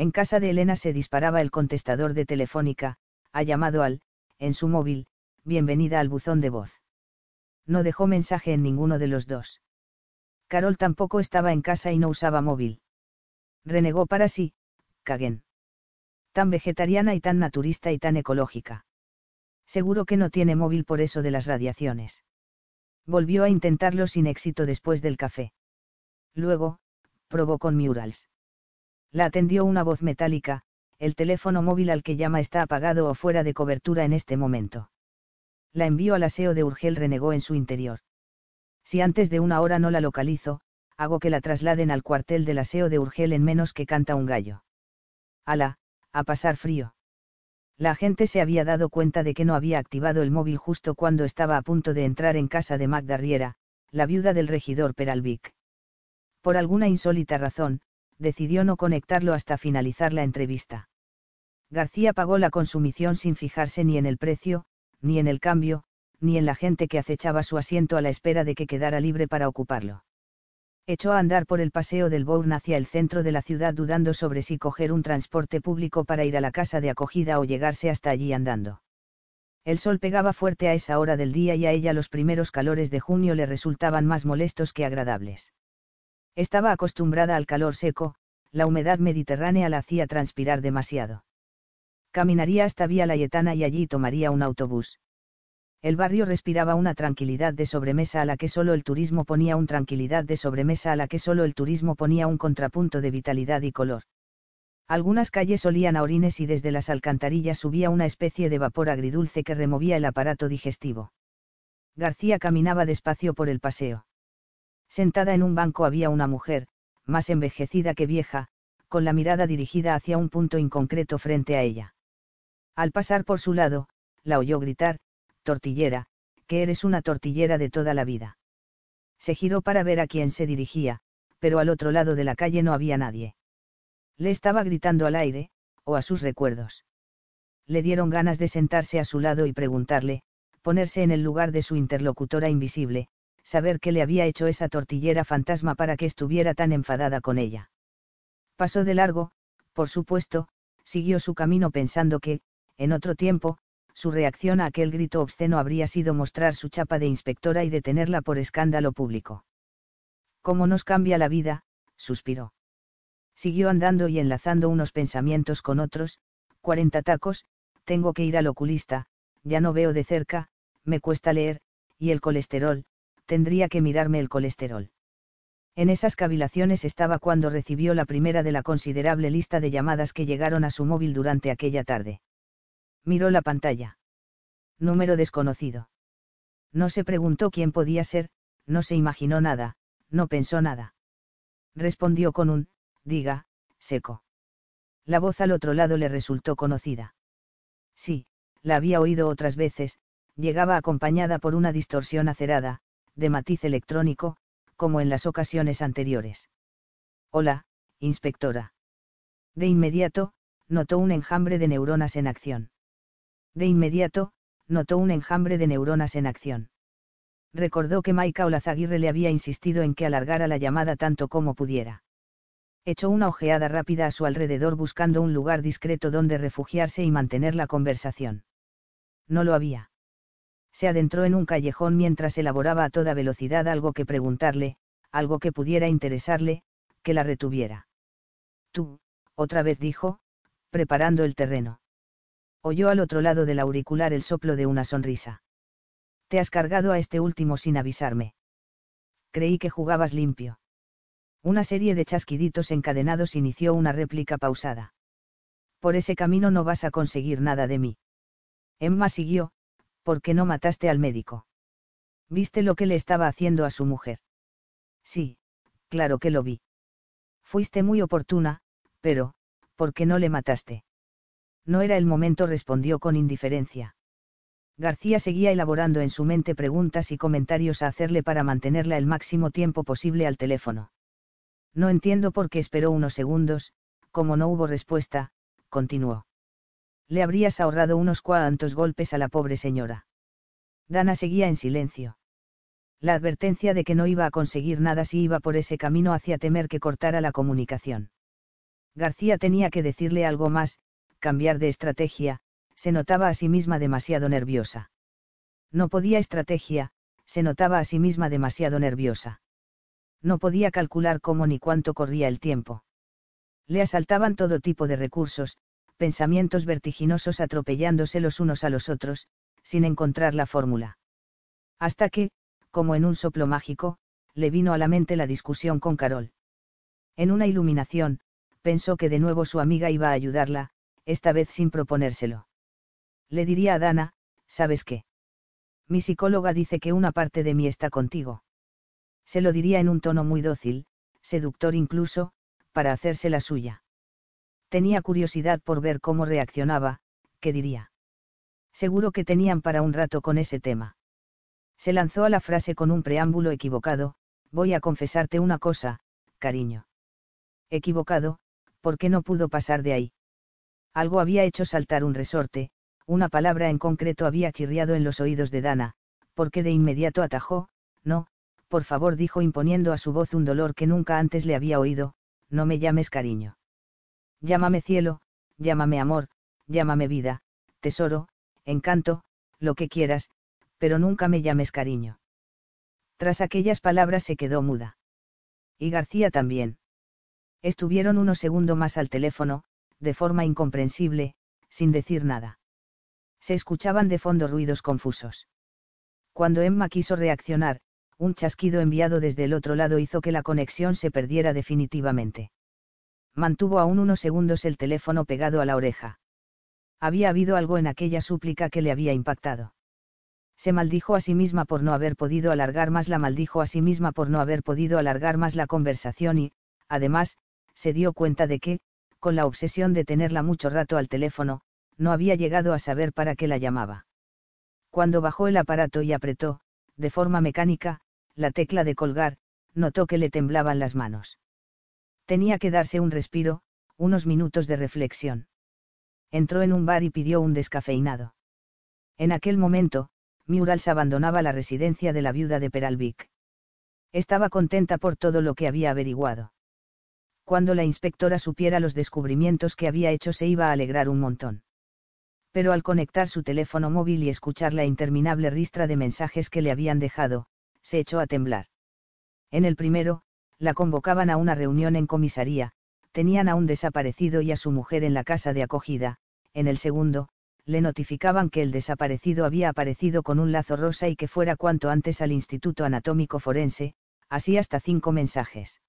En casa de Elena se disparaba el contestador de Telefónica, ha llamado al, en su móvil, bienvenida al buzón de voz. No dejó mensaje en ninguno de los dos. Carol tampoco estaba en casa y no usaba móvil. Renegó para sí, caguen. Tan vegetariana y tan naturista y tan ecológica. Seguro que no tiene móvil por eso de las radiaciones. Volvió a intentarlo sin éxito después del café. Luego, probó con Murals. La atendió una voz metálica, el teléfono móvil al que llama está apagado o fuera de cobertura en este momento. La envió al aseo de Urgel renegó en su interior. Si antes de una hora no la localizo, hago que la trasladen al cuartel del aseo de Urgel en menos que canta un gallo. Ala, a pasar frío. La gente se había dado cuenta de que no había activado el móvil justo cuando estaba a punto de entrar en casa de Magda Riera, la viuda del regidor Peralvic. Por alguna insólita razón, decidió no conectarlo hasta finalizar la entrevista. García pagó la consumición sin fijarse ni en el precio, ni en el cambio, ni en la gente que acechaba su asiento a la espera de que quedara libre para ocuparlo echó a andar por el paseo del Bourne hacia el centro de la ciudad dudando sobre si coger un transporte público para ir a la casa de acogida o llegarse hasta allí andando. El sol pegaba fuerte a esa hora del día y a ella los primeros calores de junio le resultaban más molestos que agradables. Estaba acostumbrada al calor seco, la humedad mediterránea la hacía transpirar demasiado. Caminaría hasta Vía Layetana y allí tomaría un autobús el barrio respiraba una tranquilidad de sobremesa a la que solo el turismo ponía un tranquilidad de sobremesa a la que solo el turismo ponía un contrapunto de vitalidad y color. Algunas calles olían a orines y desde las alcantarillas subía una especie de vapor agridulce que removía el aparato digestivo. García caminaba despacio por el paseo. Sentada en un banco había una mujer, más envejecida que vieja, con la mirada dirigida hacia un punto inconcreto frente a ella. Al pasar por su lado, la oyó gritar, tortillera, que eres una tortillera de toda la vida. Se giró para ver a quién se dirigía, pero al otro lado de la calle no había nadie. Le estaba gritando al aire, o a sus recuerdos. Le dieron ganas de sentarse a su lado y preguntarle, ponerse en el lugar de su interlocutora invisible, saber que le había hecho esa tortillera fantasma para que estuviera tan enfadada con ella. Pasó de largo, por supuesto, siguió su camino pensando que, en otro tiempo, su reacción a aquel grito obsceno habría sido mostrar su chapa de inspectora y detenerla por escándalo público. ¿Cómo nos cambia la vida? suspiró. Siguió andando y enlazando unos pensamientos con otros, cuarenta tacos, tengo que ir al oculista, ya no veo de cerca, me cuesta leer, y el colesterol, tendría que mirarme el colesterol. En esas cavilaciones estaba cuando recibió la primera de la considerable lista de llamadas que llegaron a su móvil durante aquella tarde. Miró la pantalla. Número desconocido. No se preguntó quién podía ser, no se imaginó nada, no pensó nada. Respondió con un, diga, seco. La voz al otro lado le resultó conocida. Sí, la había oído otras veces, llegaba acompañada por una distorsión acerada, de matiz electrónico, como en las ocasiones anteriores. Hola, inspectora. De inmediato, notó un enjambre de neuronas en acción. De inmediato, notó un enjambre de neuronas en acción. Recordó que Maika Olazaguirre le había insistido en que alargara la llamada tanto como pudiera. Echó una ojeada rápida a su alrededor buscando un lugar discreto donde refugiarse y mantener la conversación. No lo había. Se adentró en un callejón mientras elaboraba a toda velocidad algo que preguntarle, algo que pudiera interesarle, que la retuviera. Tú, otra vez dijo, preparando el terreno oyó al otro lado del auricular el soplo de una sonrisa. Te has cargado a este último sin avisarme. Creí que jugabas limpio. Una serie de chasquiditos encadenados inició una réplica pausada. Por ese camino no vas a conseguir nada de mí. Emma siguió, ¿por qué no mataste al médico? ¿Viste lo que le estaba haciendo a su mujer? Sí, claro que lo vi. Fuiste muy oportuna, pero, ¿por qué no le mataste? No era el momento, respondió con indiferencia. García seguía elaborando en su mente preguntas y comentarios a hacerle para mantenerla el máximo tiempo posible al teléfono. No entiendo por qué esperó unos segundos, como no hubo respuesta, continuó. Le habrías ahorrado unos cuantos golpes a la pobre señora. Dana seguía en silencio. La advertencia de que no iba a conseguir nada si iba por ese camino hacía temer que cortara la comunicación. García tenía que decirle algo más, cambiar de estrategia, se notaba a sí misma demasiado nerviosa. No podía estrategia, se notaba a sí misma demasiado nerviosa. No podía calcular cómo ni cuánto corría el tiempo. Le asaltaban todo tipo de recursos, pensamientos vertiginosos atropellándose los unos a los otros, sin encontrar la fórmula. Hasta que, como en un soplo mágico, le vino a la mente la discusión con Carol. En una iluminación, pensó que de nuevo su amiga iba a ayudarla, esta vez sin proponérselo. Le diría a Dana, ¿sabes qué? Mi psicóloga dice que una parte de mí está contigo. Se lo diría en un tono muy dócil, seductor incluso, para hacerse la suya. Tenía curiosidad por ver cómo reaccionaba, ¿qué diría? Seguro que tenían para un rato con ese tema. Se lanzó a la frase con un preámbulo equivocado, voy a confesarte una cosa, cariño. Equivocado, ¿por qué no pudo pasar de ahí? Algo había hecho saltar un resorte, una palabra en concreto había chirriado en los oídos de Dana, porque de inmediato atajó, no, por favor dijo imponiendo a su voz un dolor que nunca antes le había oído, no me llames cariño. Llámame cielo, llámame amor, llámame vida, tesoro, encanto, lo que quieras, pero nunca me llames cariño. Tras aquellas palabras se quedó muda. Y García también. Estuvieron unos segundos más al teléfono, de forma incomprensible, sin decir nada. Se escuchaban de fondo ruidos confusos. Cuando Emma quiso reaccionar, un chasquido enviado desde el otro lado hizo que la conexión se perdiera definitivamente. Mantuvo aún unos segundos el teléfono pegado a la oreja. Había habido algo en aquella súplica que le había impactado. Se maldijo a sí misma por no haber podido alargar más la maldijo a sí misma por no haber podido alargar más la conversación y, además, se dio cuenta de que, con la obsesión de tenerla mucho rato al teléfono, no había llegado a saber para qué la llamaba. Cuando bajó el aparato y apretó, de forma mecánica, la tecla de colgar, notó que le temblaban las manos. Tenía que darse un respiro, unos minutos de reflexión. Entró en un bar y pidió un descafeinado. En aquel momento, Murals abandonaba la residencia de la viuda de Peralvic. Estaba contenta por todo lo que había averiguado. Cuando la inspectora supiera los descubrimientos que había hecho se iba a alegrar un montón. Pero al conectar su teléfono móvil y escuchar la interminable ristra de mensajes que le habían dejado, se echó a temblar. En el primero, la convocaban a una reunión en comisaría, tenían a un desaparecido y a su mujer en la casa de acogida, en el segundo, le notificaban que el desaparecido había aparecido con un lazo rosa y que fuera cuanto antes al Instituto Anatómico Forense, así hasta cinco mensajes.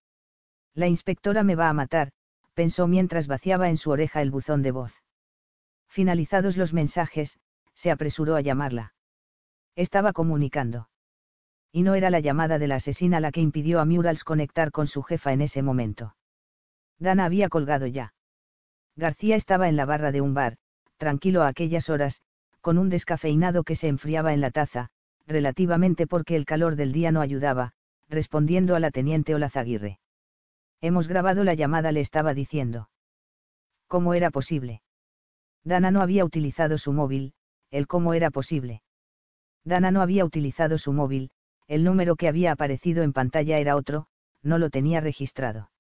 La inspectora me va a matar, pensó mientras vaciaba en su oreja el buzón de voz. Finalizados los mensajes, se apresuró a llamarla. Estaba comunicando. Y no era la llamada de la asesina la que impidió a Murals conectar con su jefa en ese momento. Dana había colgado ya. García estaba en la barra de un bar, tranquilo a aquellas horas, con un descafeinado que se enfriaba en la taza, relativamente porque el calor del día no ayudaba, respondiendo a la teniente Olazaguirre. Hemos grabado la llamada, le estaba diciendo. ¿Cómo era posible? Dana no había utilizado su móvil, el cómo era posible. Dana no había utilizado su móvil, el número que había aparecido en pantalla era otro, no lo tenía registrado.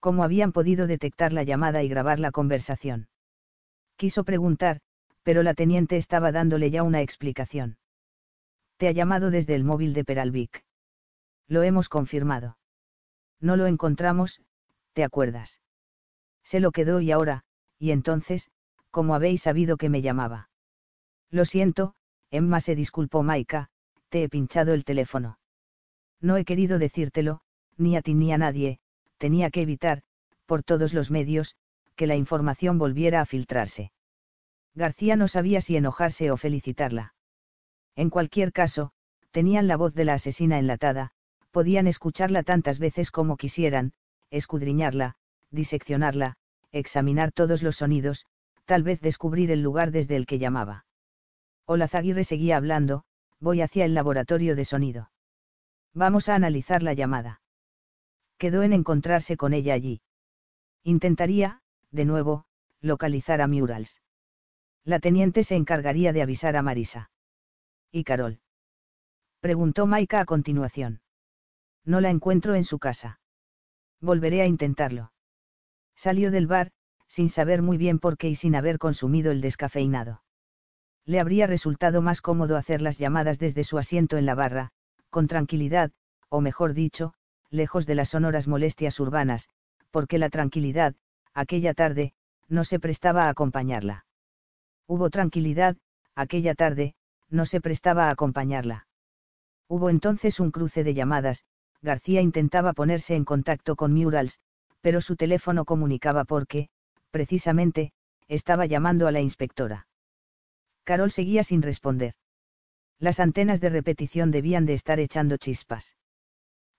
¿Cómo habían podido detectar la llamada y grabar la conversación? Quiso preguntar, pero la teniente estaba dándole ya una explicación. Te ha llamado desde el móvil de Peralvic. Lo hemos confirmado. No lo encontramos, ¿te acuerdas? Se lo quedó y ahora, y entonces, ¿cómo habéis sabido que me llamaba? Lo siento, Emma se disculpó Maika, he pinchado el teléfono. No he querido decírtelo, ni a ti ni a nadie, tenía que evitar, por todos los medios, que la información volviera a filtrarse. García no sabía si enojarse o felicitarla. En cualquier caso, tenían la voz de la asesina enlatada, podían escucharla tantas veces como quisieran, escudriñarla, diseccionarla, examinar todos los sonidos, tal vez descubrir el lugar desde el que llamaba. Olazaguirre seguía hablando, voy hacia el laboratorio de sonido. Vamos a analizar la llamada quedó en encontrarse con ella allí. Intentaría, de nuevo, localizar a Murals. La teniente se encargaría de avisar a Marisa. ¿Y Carol? Preguntó Maika a continuación. No la encuentro en su casa. Volveré a intentarlo. Salió del bar, sin saber muy bien por qué y sin haber consumido el descafeinado. Le habría resultado más cómodo hacer las llamadas desde su asiento en la barra, con tranquilidad, o mejor dicho, lejos de las sonoras molestias urbanas, porque la tranquilidad, aquella tarde, no se prestaba a acompañarla. Hubo tranquilidad, aquella tarde, no se prestaba a acompañarla. Hubo entonces un cruce de llamadas, García intentaba ponerse en contacto con Murals, pero su teléfono comunicaba porque, precisamente, estaba llamando a la inspectora. Carol seguía sin responder. Las antenas de repetición debían de estar echando chispas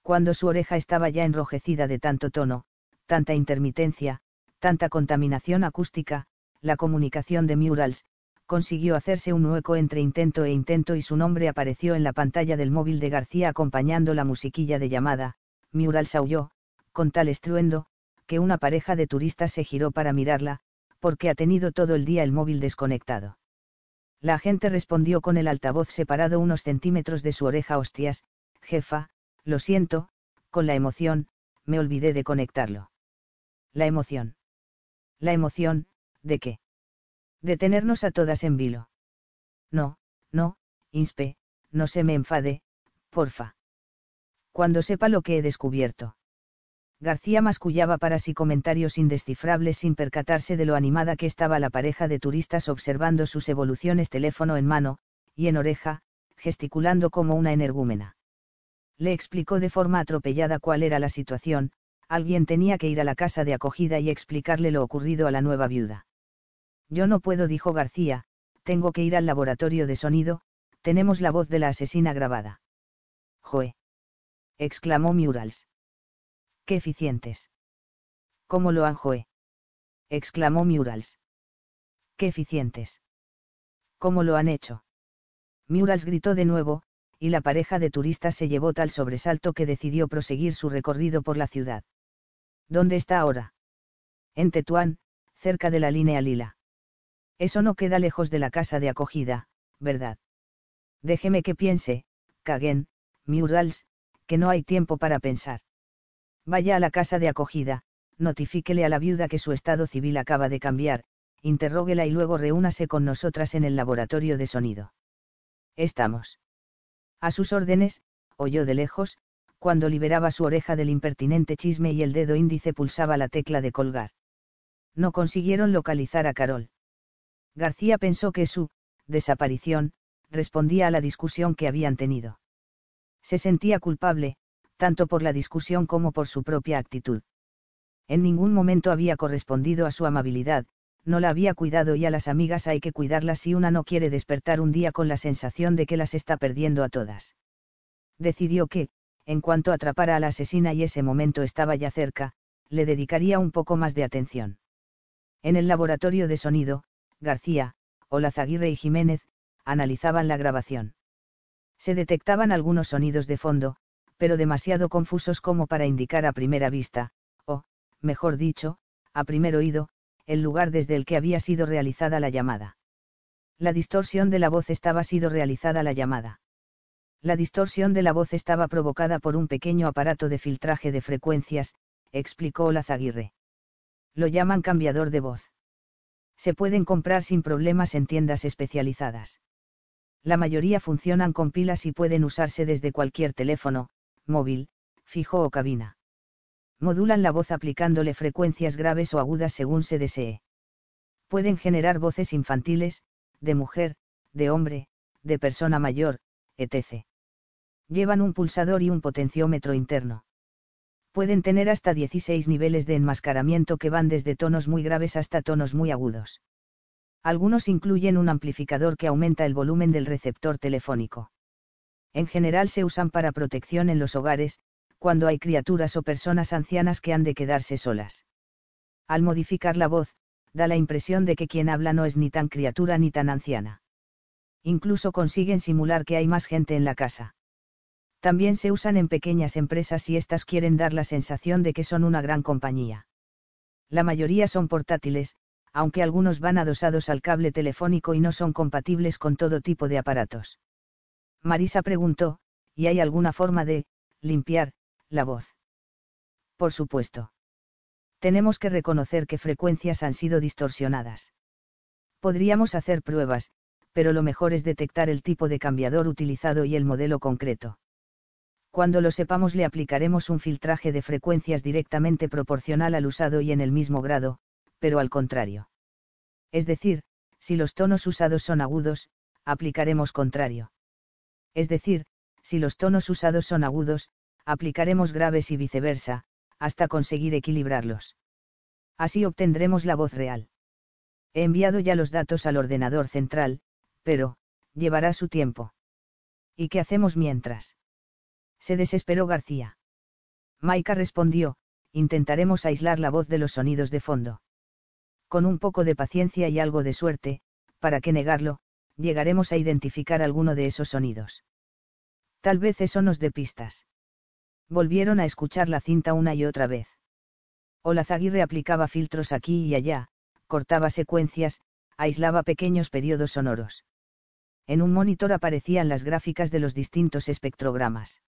cuando su oreja estaba ya enrojecida de tanto tono, tanta intermitencia, tanta contaminación acústica, la comunicación de Murals, consiguió hacerse un hueco entre intento e intento y su nombre apareció en la pantalla del móvil de García acompañando la musiquilla de llamada, Murals aulló, con tal estruendo, que una pareja de turistas se giró para mirarla, porque ha tenido todo el día el móvil desconectado. La agente respondió con el altavoz separado unos centímetros de su oreja hostias, jefa, lo siento, con la emoción, me olvidé de conectarlo. La emoción. La emoción, ¿de qué? De tenernos a todas en vilo. No, no, inspe, no se me enfade, porfa. Cuando sepa lo que he descubierto. García mascullaba para sí comentarios indescifrables sin percatarse de lo animada que estaba la pareja de turistas observando sus evoluciones teléfono en mano, y en oreja, gesticulando como una energúmena le explicó de forma atropellada cuál era la situación, alguien tenía que ir a la casa de acogida y explicarle lo ocurrido a la nueva viuda. Yo no puedo, dijo García, tengo que ir al laboratorio de sonido, tenemos la voz de la asesina grabada. Joe. exclamó Murals. Qué eficientes. ¿Cómo lo han Joe? exclamó Murals. Qué eficientes. ¿Cómo lo han hecho? Murals gritó de nuevo, y la pareja de turistas se llevó tal sobresalto que decidió proseguir su recorrido por la ciudad. ¿Dónde está ahora? En Tetuán, cerca de la línea lila. Eso no queda lejos de la casa de acogida, ¿verdad? Déjeme que piense, Caguen, Murals, que no hay tiempo para pensar. Vaya a la casa de acogida, notifíquele a la viuda que su estado civil acaba de cambiar, interróguela y luego reúnase con nosotras en el laboratorio de sonido. Estamos. A sus órdenes, oyó de lejos, cuando liberaba su oreja del impertinente chisme y el dedo índice pulsaba la tecla de colgar. No consiguieron localizar a Carol. García pensó que su desaparición respondía a la discusión que habían tenido. Se sentía culpable, tanto por la discusión como por su propia actitud. En ningún momento había correspondido a su amabilidad, no la había cuidado y a las amigas hay que cuidarlas si una no quiere despertar un día con la sensación de que las está perdiendo a todas. Decidió que, en cuanto atrapara a la asesina y ese momento estaba ya cerca, le dedicaría un poco más de atención. En el laboratorio de sonido, García, Olazaguirre y Jiménez, analizaban la grabación. Se detectaban algunos sonidos de fondo, pero demasiado confusos como para indicar a primera vista, o, mejor dicho, a primer oído, el lugar desde el que había sido realizada la llamada. La distorsión de la voz estaba sido realizada la llamada. La distorsión de la voz estaba provocada por un pequeño aparato de filtraje de frecuencias, explicó Olazaguirre. Lo llaman cambiador de voz. Se pueden comprar sin problemas en tiendas especializadas. La mayoría funcionan con pilas y pueden usarse desde cualquier teléfono, móvil, fijo o cabina. Modulan la voz aplicándole frecuencias graves o agudas según se desee. Pueden generar voces infantiles, de mujer, de hombre, de persona mayor, etc. Llevan un pulsador y un potenciómetro interno. Pueden tener hasta 16 niveles de enmascaramiento que van desde tonos muy graves hasta tonos muy agudos. Algunos incluyen un amplificador que aumenta el volumen del receptor telefónico. En general se usan para protección en los hogares, cuando hay criaturas o personas ancianas que han de quedarse solas. Al modificar la voz, da la impresión de que quien habla no es ni tan criatura ni tan anciana. Incluso consiguen simular que hay más gente en la casa. También se usan en pequeñas empresas si éstas quieren dar la sensación de que son una gran compañía. La mayoría son portátiles, aunque algunos van adosados al cable telefónico y no son compatibles con todo tipo de aparatos. Marisa preguntó, ¿y hay alguna forma de, limpiar, la voz? Por supuesto. Tenemos que reconocer que frecuencias han sido distorsionadas. Podríamos hacer pruebas, pero lo mejor es detectar el tipo de cambiador utilizado y el modelo concreto. Cuando lo sepamos le aplicaremos un filtraje de frecuencias directamente proporcional al usado y en el mismo grado, pero al contrario. Es decir, si los tonos usados son agudos, aplicaremos contrario es decir, si los tonos usados son agudos, aplicaremos graves y viceversa, hasta conseguir equilibrarlos. Así obtendremos la voz real. He enviado ya los datos al ordenador central, pero, llevará su tiempo. ¿Y qué hacemos mientras? Se desesperó García. Maika respondió, intentaremos aislar la voz de los sonidos de fondo. Con un poco de paciencia y algo de suerte, para qué negarlo, llegaremos a identificar alguno de esos sonidos. Tal vez eso nos dé pistas. Volvieron a escuchar la cinta una y otra vez. Olazaguirre aplicaba filtros aquí y allá, cortaba secuencias, aislaba pequeños periodos sonoros. En un monitor aparecían las gráficas de los distintos espectrogramas.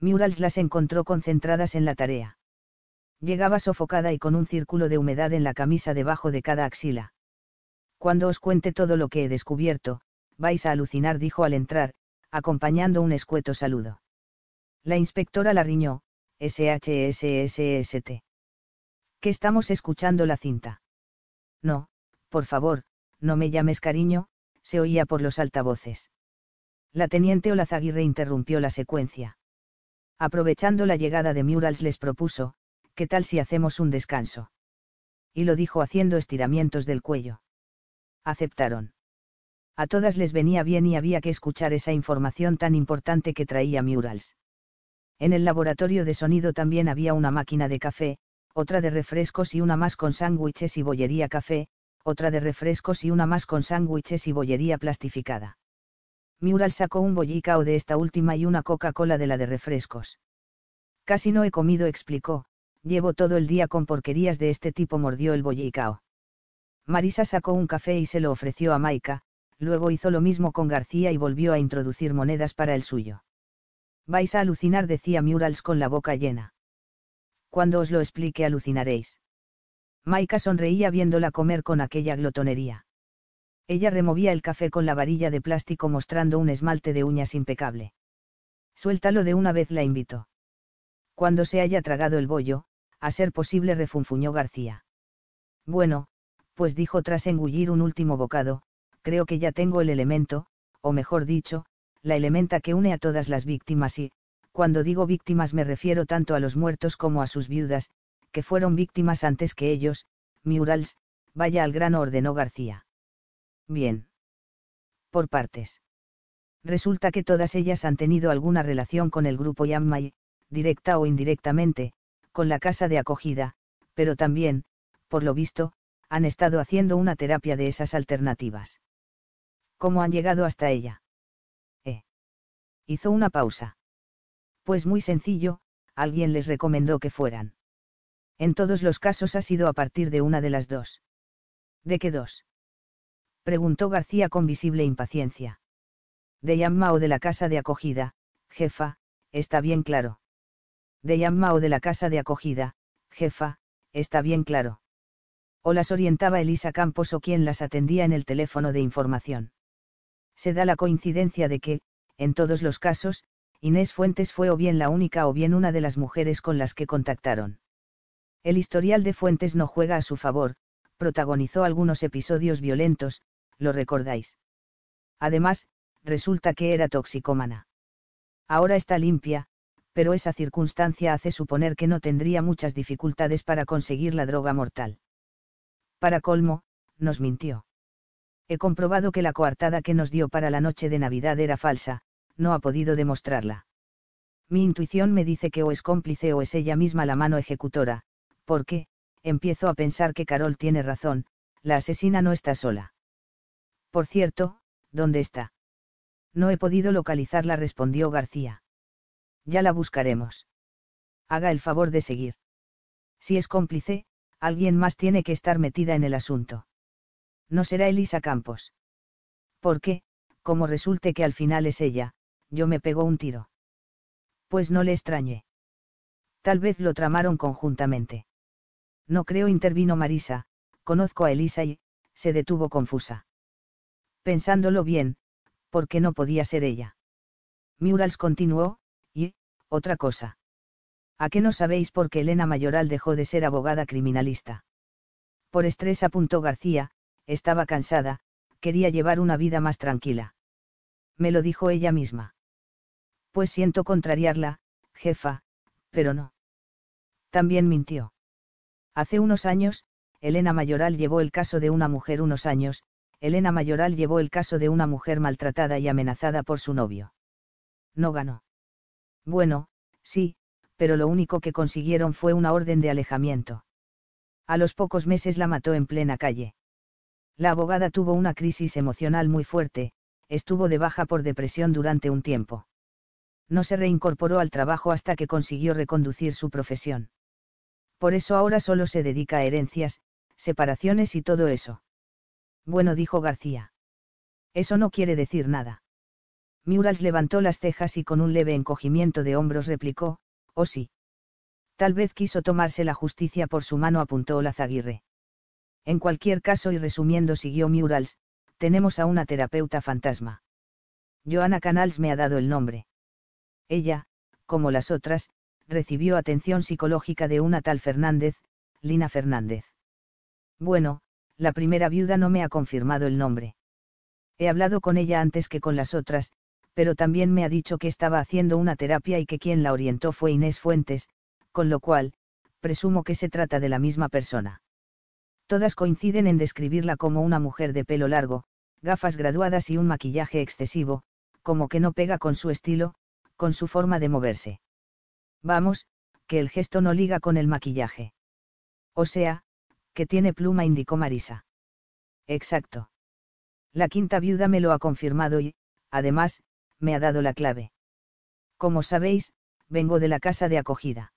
Murals las encontró concentradas en la tarea. Llegaba sofocada y con un círculo de humedad en la camisa debajo de cada axila. Cuando os cuente todo lo que he descubierto, vais a alucinar, dijo al entrar, acompañando un escueto saludo. La inspectora la riñó, SHSSST. ¿Qué estamos escuchando la cinta? No, por favor, no me llames cariño, se oía por los altavoces. La teniente Olazaguirre interrumpió la secuencia. Aprovechando la llegada de Murals les propuso, ¿qué tal si hacemos un descanso? Y lo dijo haciendo estiramientos del cuello aceptaron. A todas les venía bien y había que escuchar esa información tan importante que traía Murals. En el laboratorio de sonido también había una máquina de café, otra de refrescos y una más con sándwiches y bollería café, otra de refrescos y una más con sándwiches y bollería plastificada. Mural sacó un bollicao de esta última y una Coca-Cola de la de refrescos. Casi no he comido, explicó, llevo todo el día con porquerías de este tipo, mordió el bollicao. Marisa sacó un café y se lo ofreció a Maika, luego hizo lo mismo con García y volvió a introducir monedas para el suyo. Vais a alucinar, decía Murals con la boca llena. Cuando os lo explique alucinaréis. Maika sonreía viéndola comer con aquella glotonería. Ella removía el café con la varilla de plástico mostrando un esmalte de uñas impecable. Suéltalo de una vez, la invitó. Cuando se haya tragado el bollo, a ser posible refunfuñó García. Bueno, pues dijo tras engullir un último bocado, creo que ya tengo el elemento, o mejor dicho, la elementa que une a todas las víctimas y, cuando digo víctimas me refiero tanto a los muertos como a sus viudas, que fueron víctimas antes que ellos, Murals, vaya al grano ordenó García. Bien. Por partes. Resulta que todas ellas han tenido alguna relación con el grupo Yammai, directa o indirectamente, con la casa de acogida, pero también, por lo visto, han estado haciendo una terapia de esas alternativas. ¿Cómo han llegado hasta ella? Eh. Hizo una pausa. Pues muy sencillo, alguien les recomendó que fueran. En todos los casos ha sido a partir de una de las dos. ¿De qué dos? Preguntó García con visible impaciencia. De Yamma o de la casa de acogida, jefa, está bien claro. De Yamma o de la casa de acogida, jefa, está bien claro. O las orientaba Elisa Campos o quien las atendía en el teléfono de información. Se da la coincidencia de que, en todos los casos, Inés Fuentes fue o bien la única o bien una de las mujeres con las que contactaron. El historial de Fuentes no juega a su favor, protagonizó algunos episodios violentos, lo recordáis. Además, resulta que era toxicómana. Ahora está limpia, pero esa circunstancia hace suponer que no tendría muchas dificultades para conseguir la droga mortal. Para colmo, nos mintió. He comprobado que la coartada que nos dio para la noche de Navidad era falsa, no ha podido demostrarla. Mi intuición me dice que o es cómplice o es ella misma la mano ejecutora, porque, empiezo a pensar que Carol tiene razón, la asesina no está sola. Por cierto, ¿dónde está? No he podido localizarla, respondió García. Ya la buscaremos. Haga el favor de seguir. Si es cómplice, alguien más tiene que estar metida en el asunto. No será Elisa Campos. Porque, como resulte que al final es ella, yo me pego un tiro. Pues no le extrañe. Tal vez lo tramaron conjuntamente. No creo, intervino Marisa, conozco a Elisa y, se detuvo confusa. Pensándolo bien, porque no podía ser ella. Murals continuó, y, otra cosa. ¿A qué no sabéis por qué Elena Mayoral dejó de ser abogada criminalista? Por estrés apuntó García, estaba cansada, quería llevar una vida más tranquila. Me lo dijo ella misma. Pues siento contrariarla, jefa, pero no. También mintió. Hace unos años, Elena Mayoral llevó el caso de una mujer unos años, Elena Mayoral llevó el caso de una mujer maltratada y amenazada por su novio. No ganó. Bueno, sí, pero lo único que consiguieron fue una orden de alejamiento. A los pocos meses la mató en plena calle. La abogada tuvo una crisis emocional muy fuerte, estuvo de baja por depresión durante un tiempo. No se reincorporó al trabajo hasta que consiguió reconducir su profesión. Por eso ahora solo se dedica a herencias, separaciones y todo eso. Bueno, dijo García. Eso no quiere decir nada. Murals levantó las cejas y con un leve encogimiento de hombros replicó, oh sí. Tal vez quiso tomarse la justicia por su mano, apuntó Lazaguirre. En cualquier caso y resumiendo siguió Murals, tenemos a una terapeuta fantasma. Joana Canals me ha dado el nombre. Ella, como las otras, recibió atención psicológica de una tal Fernández, Lina Fernández. Bueno, la primera viuda no me ha confirmado el nombre. He hablado con ella antes que con las otras, pero también me ha dicho que estaba haciendo una terapia y que quien la orientó fue Inés Fuentes, con lo cual, presumo que se trata de la misma persona. Todas coinciden en describirla como una mujer de pelo largo, gafas graduadas y un maquillaje excesivo, como que no pega con su estilo, con su forma de moverse. Vamos, que el gesto no liga con el maquillaje. O sea, que tiene pluma, indicó Marisa. Exacto. La quinta viuda me lo ha confirmado y, además, me ha dado la clave. Como sabéis, vengo de la casa de acogida.